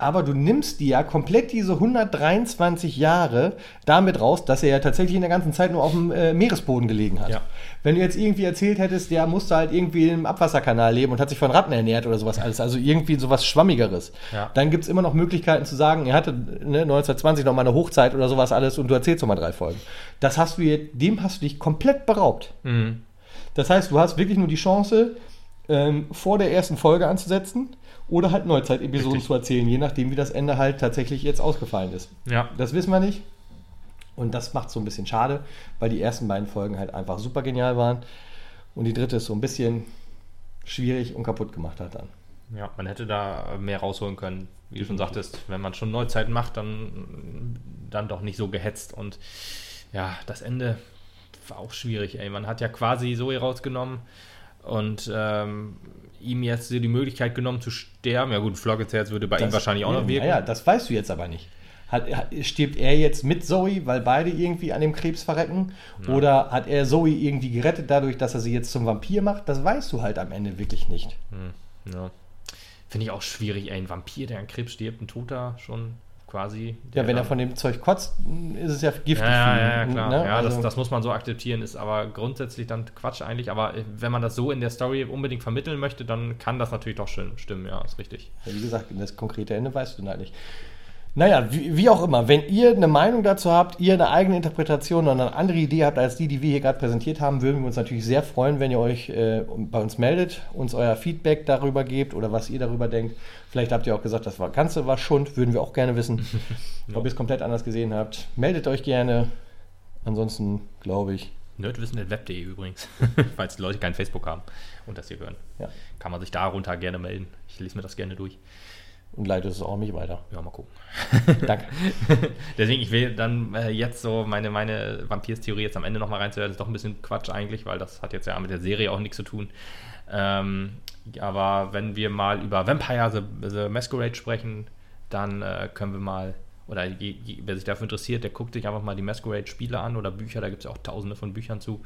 Speaker 1: Aber du nimmst dir ja komplett diese 123 Jahre damit raus, dass er ja tatsächlich in der ganzen Zeit nur auf dem äh, Meeresboden gelegen hat.
Speaker 2: Ja.
Speaker 1: Wenn du jetzt irgendwie erzählt hättest, der musste halt irgendwie im Abwasserkanal leben und hat sich von Ratten ernährt oder sowas alles, also irgendwie sowas Schwammigeres,
Speaker 2: Ja.
Speaker 1: dann gibt es immer noch Möglichkeiten zu sagen, er hatte ne, 1920 noch mal eine Hochzeit oder sowas alles und du erzählst noch mal drei Folgen. Das hast du jetzt, dem hast du dich komplett beraubt.
Speaker 2: Mhm.
Speaker 1: Das heißt, du hast wirklich nur die Chance, ähm, vor der ersten Folge anzusetzen oder halt Neuzeitepisoden
Speaker 2: Richtig.
Speaker 1: zu erzählen, je nachdem, wie das Ende halt tatsächlich jetzt ausgefallen ist.
Speaker 2: Ja,
Speaker 1: Das wissen wir nicht. Und das macht so ein bisschen schade, weil die ersten beiden Folgen halt einfach super genial waren. Und die dritte ist so ein bisschen schwierig und kaputt gemacht hat dann.
Speaker 2: ja, man hätte da mehr rausholen können. Wie du schon sagtest, wenn man schon Neuzeit macht, dann, dann doch nicht so gehetzt. Und ja, das Ende war auch schwierig, ey. Man hat ja quasi Zoe rausgenommen und ähm, ihm jetzt die Möglichkeit genommen zu sterben. Ja gut, Flock jetzt würde bei ihm
Speaker 1: Das-
Speaker 2: wahrscheinlich auch noch wirken.
Speaker 1: Naja, das weißt du jetzt aber nicht. Hat, hat, stirbt er jetzt mit Zoe, weil beide irgendwie an dem Krebs verrecken? Oder hat er Zoe irgendwie gerettet dadurch, dass er sie jetzt zum Vampir macht? Das weißt du halt am Ende wirklich nicht.
Speaker 2: Hm, ja. Finde ich auch schwierig, ey. Ein Vampir, der an Krebs stirbt, ein Toter schon quasi.
Speaker 1: Ja, wenn er von dem Zeug kotzt, ist es ja giftig
Speaker 2: Ja, ja, ja, klar.
Speaker 1: ne?
Speaker 2: Ja, das,
Speaker 1: Also-
Speaker 2: das muss man so akzeptieren, ist aber grundsätzlich dann Quatsch eigentlich. Aber wenn man das so in der Story unbedingt vermitteln möchte, dann kann das natürlich doch schön stimmen. Ja, ist richtig.
Speaker 1: Ja, wie gesagt, das konkrete Ende weißt du halt nicht. Naja, wie, wie auch immer, wenn ihr eine Meinung dazu habt, ihr eine eigene Interpretation oder eine andere Idee habt als die, die wir hier gerade präsentiert haben, würden wir uns natürlich sehr freuen, wenn ihr euch äh, bei uns meldet, uns euer Feedback darüber gebt oder was ihr darüber denkt. Vielleicht habt ihr auch gesagt, das war, Ganze war Schund, würden wir auch gerne wissen. [laughs] Ob ihr es komplett anders gesehen habt, meldet euch gerne. Ansonsten glaube ich,
Speaker 2: Nerdwissen.web.de übrigens, [laughs] falls die Leute kein Facebook haben und das hier hören.
Speaker 1: ja,
Speaker 2: Kann man sich darunter gerne melden. Ich lese mir das gerne durch.
Speaker 1: Und leitet es auch mich weiter.
Speaker 2: Ja, mal gucken. [laughs]
Speaker 1: Danke. [laughs]
Speaker 2: Deswegen, ich will dann äh, jetzt so meine, meine Vampirstheorie jetzt am Ende nochmal reinzuhören. Das ist doch ein bisschen Quatsch eigentlich, weil das hat jetzt ja mit der Serie auch nichts zu tun. Ähm, aber wenn wir mal über Vampire the, the Masquerade sprechen, dann äh, können wir mal, oder je, je, wer sich dafür interessiert, der guckt sich einfach mal die Masquerade-Spiele an oder Bücher, da gibt es ja auch tausende von Büchern zu.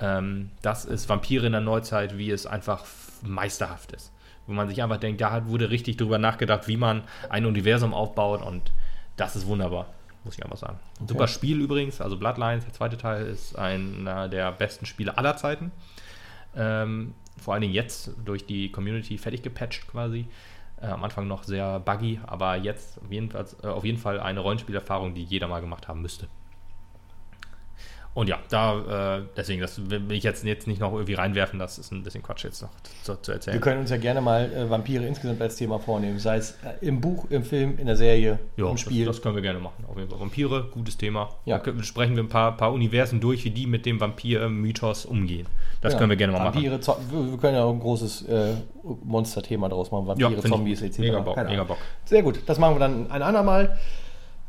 Speaker 2: Ähm, das ist Vampire in der Neuzeit, wie es einfach meisterhaft ist. Wo man sich einfach denkt, da hat- wurde richtig drüber nachgedacht, wie man ein Universum aufbaut und das ist wunderbar, muss ich einfach sagen. Ein Super Spiel übrigens, also Bloodlines, der zweite Teil, ist einer der besten Spiele aller Zeiten. Ähm, vor allen Dingen jetzt durch die Community fertig gepatcht quasi. Äh, am Anfang noch sehr buggy, aber jetzt auf jeden, Fall, äh, auf jeden Fall eine Rollenspielerfahrung, die jeder mal gemacht haben müsste. Und ja, da, äh, deswegen, das will ich jetzt, jetzt nicht noch irgendwie reinwerfen, das ist ein bisschen Quatsch jetzt noch zu, zu erzählen.
Speaker 1: Wir können uns ja gerne mal äh, Vampire insgesamt als Thema vornehmen, sei es äh, im Buch, im Film, in der Serie,
Speaker 2: Ja,
Speaker 1: im Spiel.
Speaker 2: Das, das können wir gerne machen. Auf jeden Fall. Vampire, gutes Thema.
Speaker 1: Ja.
Speaker 2: Können- sprechen wir ein paar, paar Universen durch, wie die mit dem Vampir-Mythos umgehen. Das
Speaker 1: Ja.
Speaker 2: können wir gerne mal machen.
Speaker 1: Vampire, wir können ja auch ein großes äh, Monster-Thema draus machen. Vampire,
Speaker 2: ich
Speaker 1: Zombies etc.
Speaker 2: Mega Bock, mega. Bock.
Speaker 1: Sehr gut, das machen wir dann ein andermal.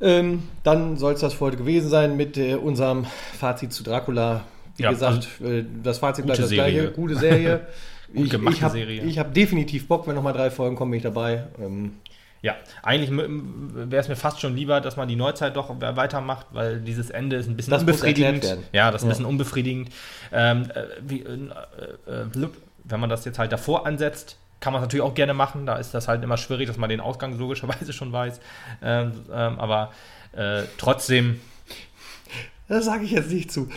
Speaker 1: Ähm, dann soll es das für heute gewesen sein mit äh, unserem Fazit zu Dracula. Wie
Speaker 2: Ja,
Speaker 1: gesagt, äh, das Fazit bleibt das gleiche.
Speaker 2: Serie.
Speaker 1: Gute Serie.
Speaker 2: Gut [laughs]
Speaker 1: ich
Speaker 2: gemachte
Speaker 1: ich habe
Speaker 2: Serie.
Speaker 1: hab definitiv Bock, wenn nochmal drei Folgen kommen, bin ich dabei. Ähm,
Speaker 2: Ja, eigentlich wäre es mir fast schon lieber, dass man die Neuzeit doch weitermacht, weil dieses Ende ist ein bisschen
Speaker 1: Das
Speaker 2: unbefriedigend. Ja, das ist ein
Speaker 1: Ja.
Speaker 2: bisschen unbefriedigend. Ähm, äh, wie, äh, äh, wenn man das jetzt halt davor ansetzt, kann man es natürlich auch gerne machen. Da ist das halt immer schwierig, dass man den Ausgang logischerweise schon weiß. Ähm, ähm, aber äh, trotzdem,
Speaker 1: Das sage ich jetzt nicht zu.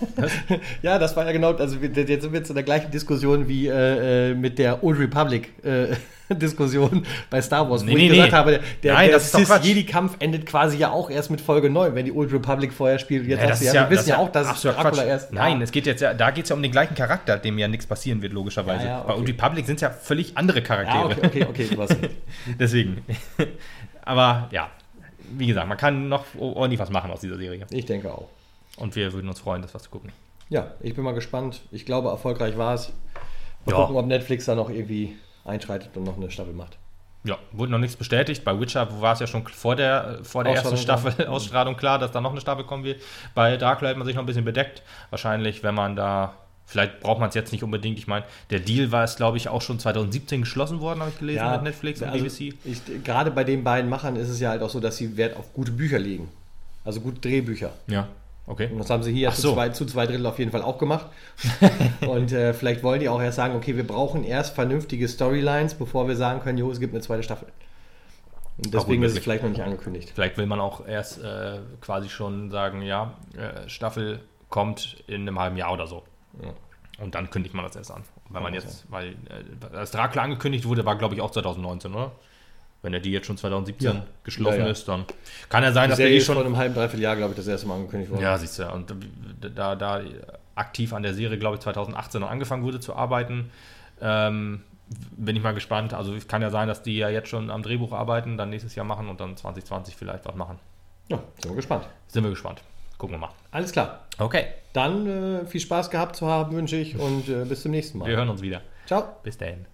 Speaker 1: [laughs] ja, das war ja genau, also jetzt sind wir jetzt in der gleichen Diskussion wie äh, äh, mit der Old Republic äh, Diskussion bei Star Wars, wo
Speaker 2: Nee,
Speaker 1: ich
Speaker 2: nee,
Speaker 1: gesagt
Speaker 2: nee.
Speaker 1: habe, der,
Speaker 2: Nein,
Speaker 1: der
Speaker 2: das ist doch Quatsch.
Speaker 1: Jedi-Kampf endet quasi ja auch erst mit Folge 9, wenn die Old Republic vorher spielt. Jetzt
Speaker 2: Ja,
Speaker 1: sagst du, ja, wir
Speaker 2: das
Speaker 1: wissen ja auch, dass Dracula
Speaker 2: Quatsch.
Speaker 1: erst.
Speaker 2: Nein,
Speaker 1: ja.
Speaker 2: es geht jetzt ja, da geht es ja um den gleichen Charakter, dem ja nichts passieren wird, logischerweise.
Speaker 1: Ja, ja,
Speaker 2: Bei
Speaker 1: okay.
Speaker 2: Old Republic sind es ja völlig andere Charaktere.
Speaker 1: ja, okay, okay, okay, recht. [laughs]
Speaker 2: Deswegen. Aber ja, wie gesagt, man kann noch ordentlich was machen aus dieser Serie.
Speaker 1: Ich denke auch.
Speaker 2: Und wir würden uns freuen, das was zu gucken.
Speaker 1: Ja, ich bin mal gespannt. Ich glaube, erfolgreich war es. Mal
Speaker 2: Ja.
Speaker 1: gucken, ob Netflix da noch irgendwie einschreitet und noch eine Staffel macht.
Speaker 2: Ja, wurde noch nichts bestätigt. Bei Witcher war es ja schon vor der, vor der ersten Staffel, Ausstrahlung klar, dass da noch eine Staffel kommen wird. Bei Dracula hat man sich noch ein bisschen bedeckt. Wahrscheinlich, wenn man da, vielleicht braucht man es jetzt nicht unbedingt. Ich meine, der Deal war es, glaube ich, auch schon 2017 geschlossen worden, habe ich gelesen, mit Netflix und
Speaker 1: also
Speaker 2: BBC.
Speaker 1: Gerade bei den beiden Machern ist es ja halt auch so, dass sie Wert auf gute Bücher legen. Also gute Drehbücher.
Speaker 2: Ja, okay.
Speaker 1: Und das haben sie hier
Speaker 2: Ach
Speaker 1: zu,
Speaker 2: so.
Speaker 1: zwei, zu zwei Drittel auf jeden Fall auch gemacht. [laughs] und äh, vielleicht wollen die auch erst sagen, okay, wir brauchen erst vernünftige Storylines, bevor wir sagen können, jo, es gibt eine zweite Staffel. Und deswegen ist es vielleicht noch nicht angekündigt.
Speaker 2: Vielleicht will man auch erst äh, quasi schon sagen, ja, äh, Staffel kommt in einem halben Jahr oder so.
Speaker 1: Ja.
Speaker 2: Und dann kündigt man das erst an. Wenn man jetzt, weil äh, als Dracula angekündigt wurde, war glaube ich auch 2019, oder? Wenn der die jetzt schon 2017
Speaker 1: Ja.
Speaker 2: geschlossen
Speaker 1: Ja, ja.
Speaker 2: ist, dann kann ja sein, dass
Speaker 1: Serie
Speaker 2: die
Speaker 1: ist vor
Speaker 2: schon.
Speaker 1: einem halben, dreiviertel Jahr, glaube ich, das erste Mal angekündigt worden.
Speaker 2: Ja, siehst du, und da, da aktiv an der Serie, glaube ich, 2018 dann angefangen wurde zu arbeiten, ähm, bin ich mal gespannt. Also es kann ja sein, dass die ja jetzt schon am Drehbuch arbeiten, dann nächstes Jahr machen und dann 2020 vielleicht was machen.
Speaker 1: ja sind wir gespannt.
Speaker 2: Sind wir gespannt. Gucken wir mal.
Speaker 1: Alles klar.
Speaker 2: Okay,
Speaker 1: Dann äh, viel Spaß gehabt zu haben, wünsche ich und äh, bis zum nächsten Mal.
Speaker 2: wir hören uns wieder.
Speaker 1: Ciao.
Speaker 2: Bis dahin.